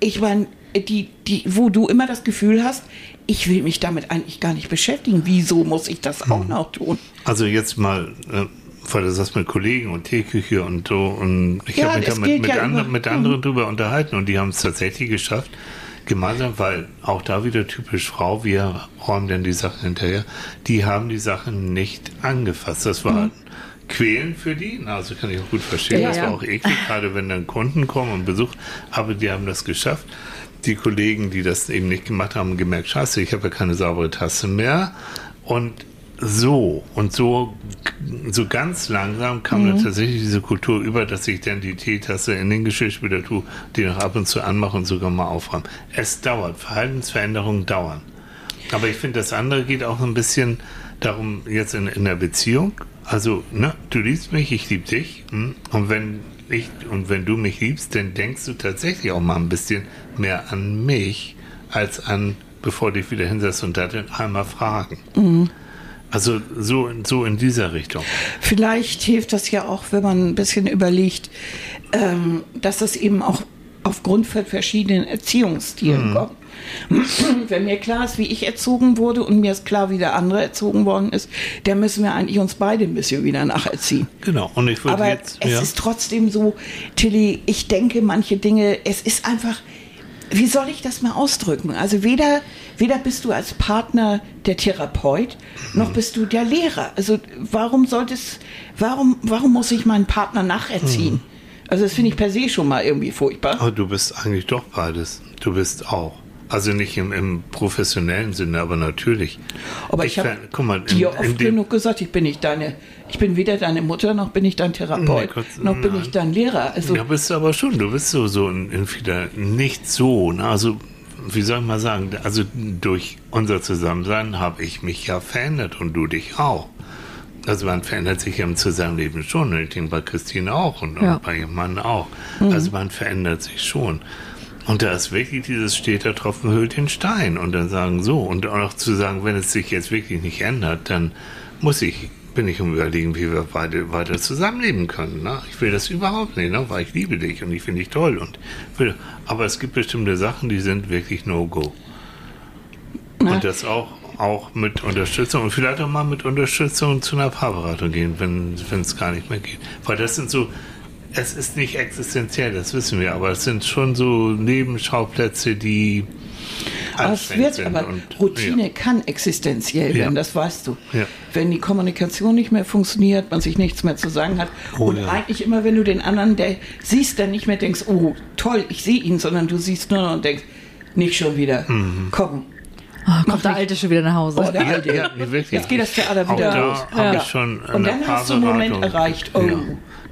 ich meine, die, die, wo du immer das Gefühl hast, ich will mich damit eigentlich gar nicht beschäftigen. Wieso muss ich das auch noch tun? Also jetzt mal, äh, weil du sagst mit Kollegen und Teeküche und so und ich Ja, habe mich da mit, mit, ja anderen, über- mit anderen drüber unterhalten und die haben es tatsächlich geschafft, gemeinsam, weil auch da wieder typisch Frau, wir räumen dann die Sachen hinterher, die haben die Sachen nicht angefasst. Das war Mhm. Quälen für die, also kann ich auch gut verstehen, Ja, das ja. war auch eklig, <laughs> gerade wenn dann Kunden kommen und Besuch, aber die haben das geschafft. Die Kollegen, die das eben nicht gemacht haben, gemerkt, scheiße, ich habe ja keine saubere Tasse mehr und so und so so ganz langsam kam dann tatsächlich diese Kultur über, dass ich dann die Teetasse in den Geschirrspüler tue, die noch ab und zu anmache und sogar mal aufräume. Es dauert, Verhaltensveränderungen dauern. Aber ich finde, das andere geht auch ein bisschen darum, jetzt in, in der Beziehung. Also, ne, du liebst mich, ich liebe dich. hm? Und wenn ich und wenn du mich liebst, dann denkst du tatsächlich auch mal ein bisschen mehr an mich als an, bevor du dich wieder hinsetzt und da dann einmal fragen. Also so, in- so in dieser Richtung. Vielleicht hilft das ja auch, wenn man ein bisschen überlegt, ähm, dass es eben auch aufgrund von verschiedenen Erziehungsstilen kommt. <clears throat> Wenn mir klar ist, wie ich erzogen wurde und mir ist klar, wie der andere erzogen worden ist, dann müssen wir eigentlich uns beide ein bisschen wieder nacherziehen. Genau. Und ich würde Aber jetzt. es ja. ist trotzdem so, Tilly, ich denke manche Dinge, es ist einfach, wie soll ich das mal ausdrücken? Also weder, weder bist du als Partner der Therapeut, Mhm. noch bist du der Lehrer. Also warum sollte es, warum, warum muss ich meinen Partner nacherziehen? Mhm. Also das finde ich per se schon mal irgendwie furchtbar. Aber du bist eigentlich doch beides. Du bist auch Also nicht im, im professionellen Sinne, aber natürlich. Aber ich, habe mal, in- dir oft dem- genug gesagt, ich bin nicht deine, ich bin weder deine Mutter, noch bin ich dein Therapeut, Nee, Gott- noch bin nein. ich dein Lehrer. Also Ja, bist du aber schon. Du bist so, so in, in vieler, nicht so. Ne? Also, wie soll ich mal sagen, also durch unser Zusammensein habe ich mich ja verändert und du dich auch. Also man verändert sich im Zusammenleben schon. Und ich denke bei Christine auch und, Ja. und bei ihrem Mann auch. Also man verändert sich schon. Und da ist wirklich dieses steter Tropfen hüllt den Stein. Und dann sagen so. Und auch noch zu sagen, wenn es sich jetzt wirklich nicht ändert, dann muss ich, bin ich um überlegen, wie wir beide weiter zusammenleben können. Ne? Ich will das überhaupt nicht, ne? weil ich liebe dich und ich finde dich toll. Und will, aber es gibt bestimmte Sachen, die sind wirklich No-Go. Und das auch, auch mit Unterstützung und vielleicht auch mal mit Unterstützung zu einer Paarberatung gehen, wenn wenn es gar nicht mehr geht. Weil das sind so, es ist nicht existenziell, das wissen wir, aber es sind schon so Nebenschauplätze, die Aber es wird sind. aber, und, Routine Ja. kann existenziell Ja. werden, das weißt du. Ja. Wenn die Kommunikation nicht mehr funktioniert, man sich nichts mehr zu sagen hat Oh und ja. eigentlich immer, wenn du den anderen der siehst, dann nicht mehr denkst, oh toll, ich sehe ihn, sondern du siehst nur noch und denkst, nicht schon wieder, Mhm. komm. Oh, kommt der Alte schon wieder nach Hause. Oh, der Ja, Alte. ja. Jetzt geht das Theater wieder da los. Ja. ich schon Und dann hast du einen Moment erreicht, oh. Ja.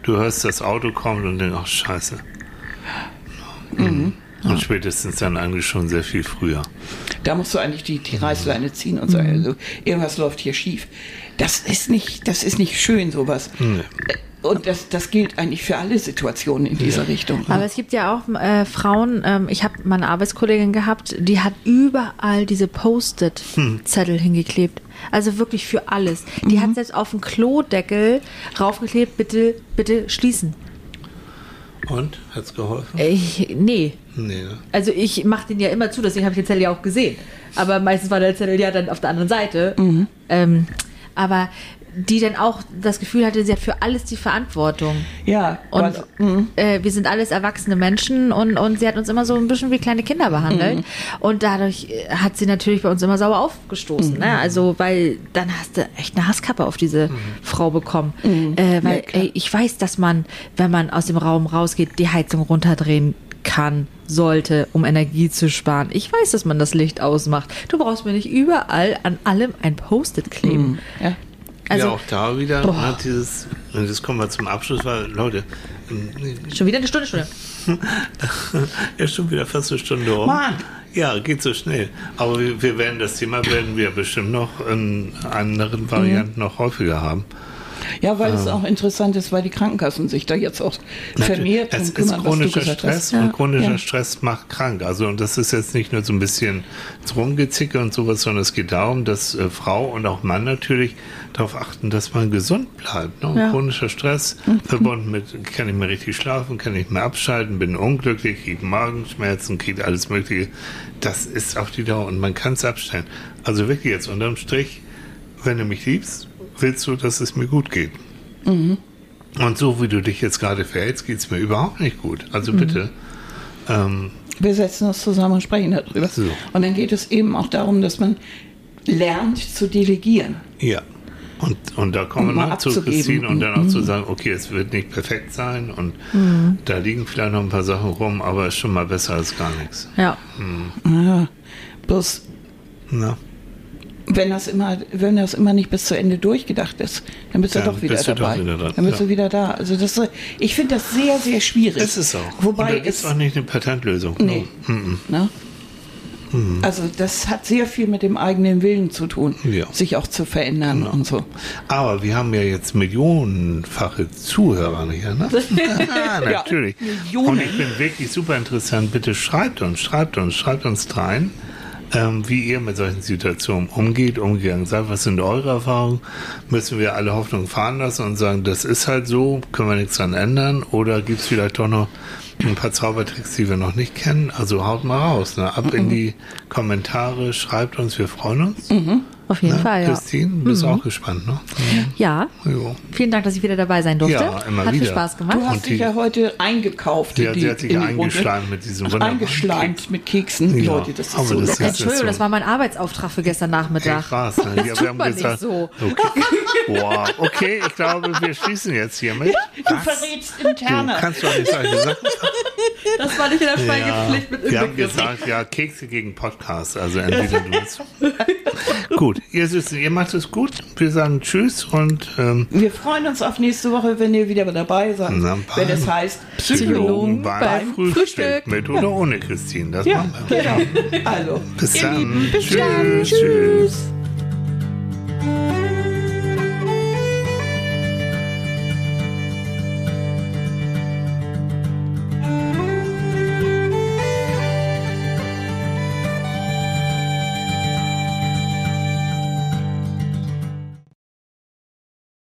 Du hörst, das Auto kommt und denkst, ach scheiße. Mhm. Und spätestens dann eigentlich schon sehr viel früher. Da musst du eigentlich die, die Reißleine ziehen und sagen, also, irgendwas läuft hier schief. Das ist nicht, das ist nicht schön, sowas. Nee. Und das, das gilt eigentlich für alle Situationen in dieser Richtung. Aber es gibt ja auch äh, Frauen, ähm, ich habe mal eine Arbeitskollegin gehabt, die hat überall diese Post-it-Zettel hingeklebt. Also wirklich für alles. Die hat selbst auf den Klodeckel raufgeklebt, bitte, bitte schließen. Und? Hat's geholfen? Ich, nee. Nee, ne? Also ich mache den ja immer zu, deswegen habe ich den Zettel ja auch gesehen. Aber meistens war der Zettel ja dann auf der anderen Seite. Ähm, aber die dann auch das Gefühl hatte, sie hat für alles die Verantwortung. ja, Und mhm. äh, wir sind alles erwachsene Menschen und, und sie hat uns immer so ein bisschen wie kleine Kinder behandelt. Und dadurch äh, hat sie natürlich bei uns immer sauer aufgestoßen. Ne? Also, weil dann hast du echt eine Hasskappe auf diese Frau bekommen. Äh, weil, klar. ey, ich weiß, dass man, wenn man aus dem Raum rausgeht, die Heizung runterdrehen kann, sollte, um Energie zu sparen. Ich weiß, dass man das Licht ausmacht. Du brauchst mir nicht überall an allem ein Post-it kleben. ja. Also, ja, auch da wieder ne, dieses, und jetzt kommen wir zum Abschluss, weil, Leute, ähm, schon wieder eine Stunde, Stunde. <laughs> ja, schon wieder fast eine Stunde um. Mann. Ja, geht so schnell. Aber wir, wir werden das Thema werden wir bestimmt noch in anderen Varianten noch häufiger haben. ja, weil es auch interessant ist, weil die Krankenkassen sich da jetzt auch vermehrt es ist kümmern, was du chronischer Stress hast. und chronischer Ja. Stress macht krank. Also und das ist jetzt nicht nur so ein bisschen Rumgezicke und sowas, sondern es geht darum, dass äh, Frau und auch Mann natürlich darauf achten, dass man gesund bleibt. Ne? Ja. Chronischer Stress verbunden mit, kann ich mehr richtig schlafen, kann ich mehr abschalten, bin unglücklich, kriege Magenschmerzen, kriege alles Mögliche. Das ist auf die Dauer und man kann es abstellen. Also wirklich jetzt unterm Strich, wenn du mich liebst, willst du, dass es mir gut geht. Und so wie du dich jetzt gerade verhältst, geht es mir überhaupt nicht gut. Also bitte. Ähm, Wir setzen uns zusammen und sprechen darüber. So. Und dann geht es eben auch darum, dass man lernt zu delegieren. ja. Und, und da kommen wir mal noch zu abzugeben. Christine und dann auch zu sagen, okay, es wird nicht perfekt sein und da liegen vielleicht noch ein paar Sachen rum, aber ist schon mal besser als gar nichts. Ja. Ja, bloß Na? wenn das immer, wenn das immer nicht bis zu Ende durchgedacht ist, dann bist du Dann doch wieder du doch dabei. wieder dran, dann bist ja. du wieder da. Also das, ich finde das sehr, sehr schwierig. Es ist auch. Wobei und da es, es auch nicht eine Patentlösung. Nee. No. Mm, ne? Also das hat sehr viel mit dem eigenen Willen zu tun, Ja. sich auch zu verändern und so. Aber wir haben ja jetzt millionenfache Zuhörer hier, ne? <laughs> <laughs> ja, natürlich. Millionen. Und ich bin wirklich super interessant. Bitte schreibt uns, schreibt uns, schreibt uns rein, ähm, wie ihr mit solchen Situationen umgeht, umgegangen seid. Was sind eure Erfahrungen? Müssen wir alle Hoffnung fahren lassen und sagen, das ist halt so, können wir nichts dran ändern? Oder gibt es vielleicht doch noch ein paar Zaubertricks, die wir noch nicht kennen? Also haut mal raus, ne? ab in die Kommentare, schreibt uns, wir freuen uns. Auf jeden Ne? Fall, ja. Christine, bist auch gespannt, ne? Ja. Jo. Vielen Dank, dass ich wieder dabei sein durfte. Ja, immer Hat wieder. viel Spaß gemacht. Du hast Und dich die- ja heute eingekauft. Ja, die, sie hat sich die eingeschleimt mit diesem wunderbaren Eingeschleimt Keks. mit Keksen. Ja, Leute, das ist aber so das Entschuldigung, das war mein Arbeitsauftrag für gestern Hey, Nachmittag. krass, ne? <laughs> Das ja, tut wir haben man gesagt, nicht so. Okay. Wow, okay, ich glaube, wir schließen jetzt hiermit. <laughs> Du verrätst Du interner. kannst doch nicht sagen. Das war nicht in der Schweigepflicht mit wir haben gesagt, ja, Kekse gegen Podcast. Also entweder du bist. gut, ihr, Süßen, ihr macht es gut. Wir sagen Tschüss und ähm, Wir freuen uns auf nächste Woche, wenn ihr wieder dabei seid. Wenn es heißt Psychologen beim, beim Frühstück. Frühstück. Mit oder ohne Christine. Das Ja, machen wir. genau. Also, Bis dann. Lieben, bis Tschüss. dann. Tschüss. Tschüss.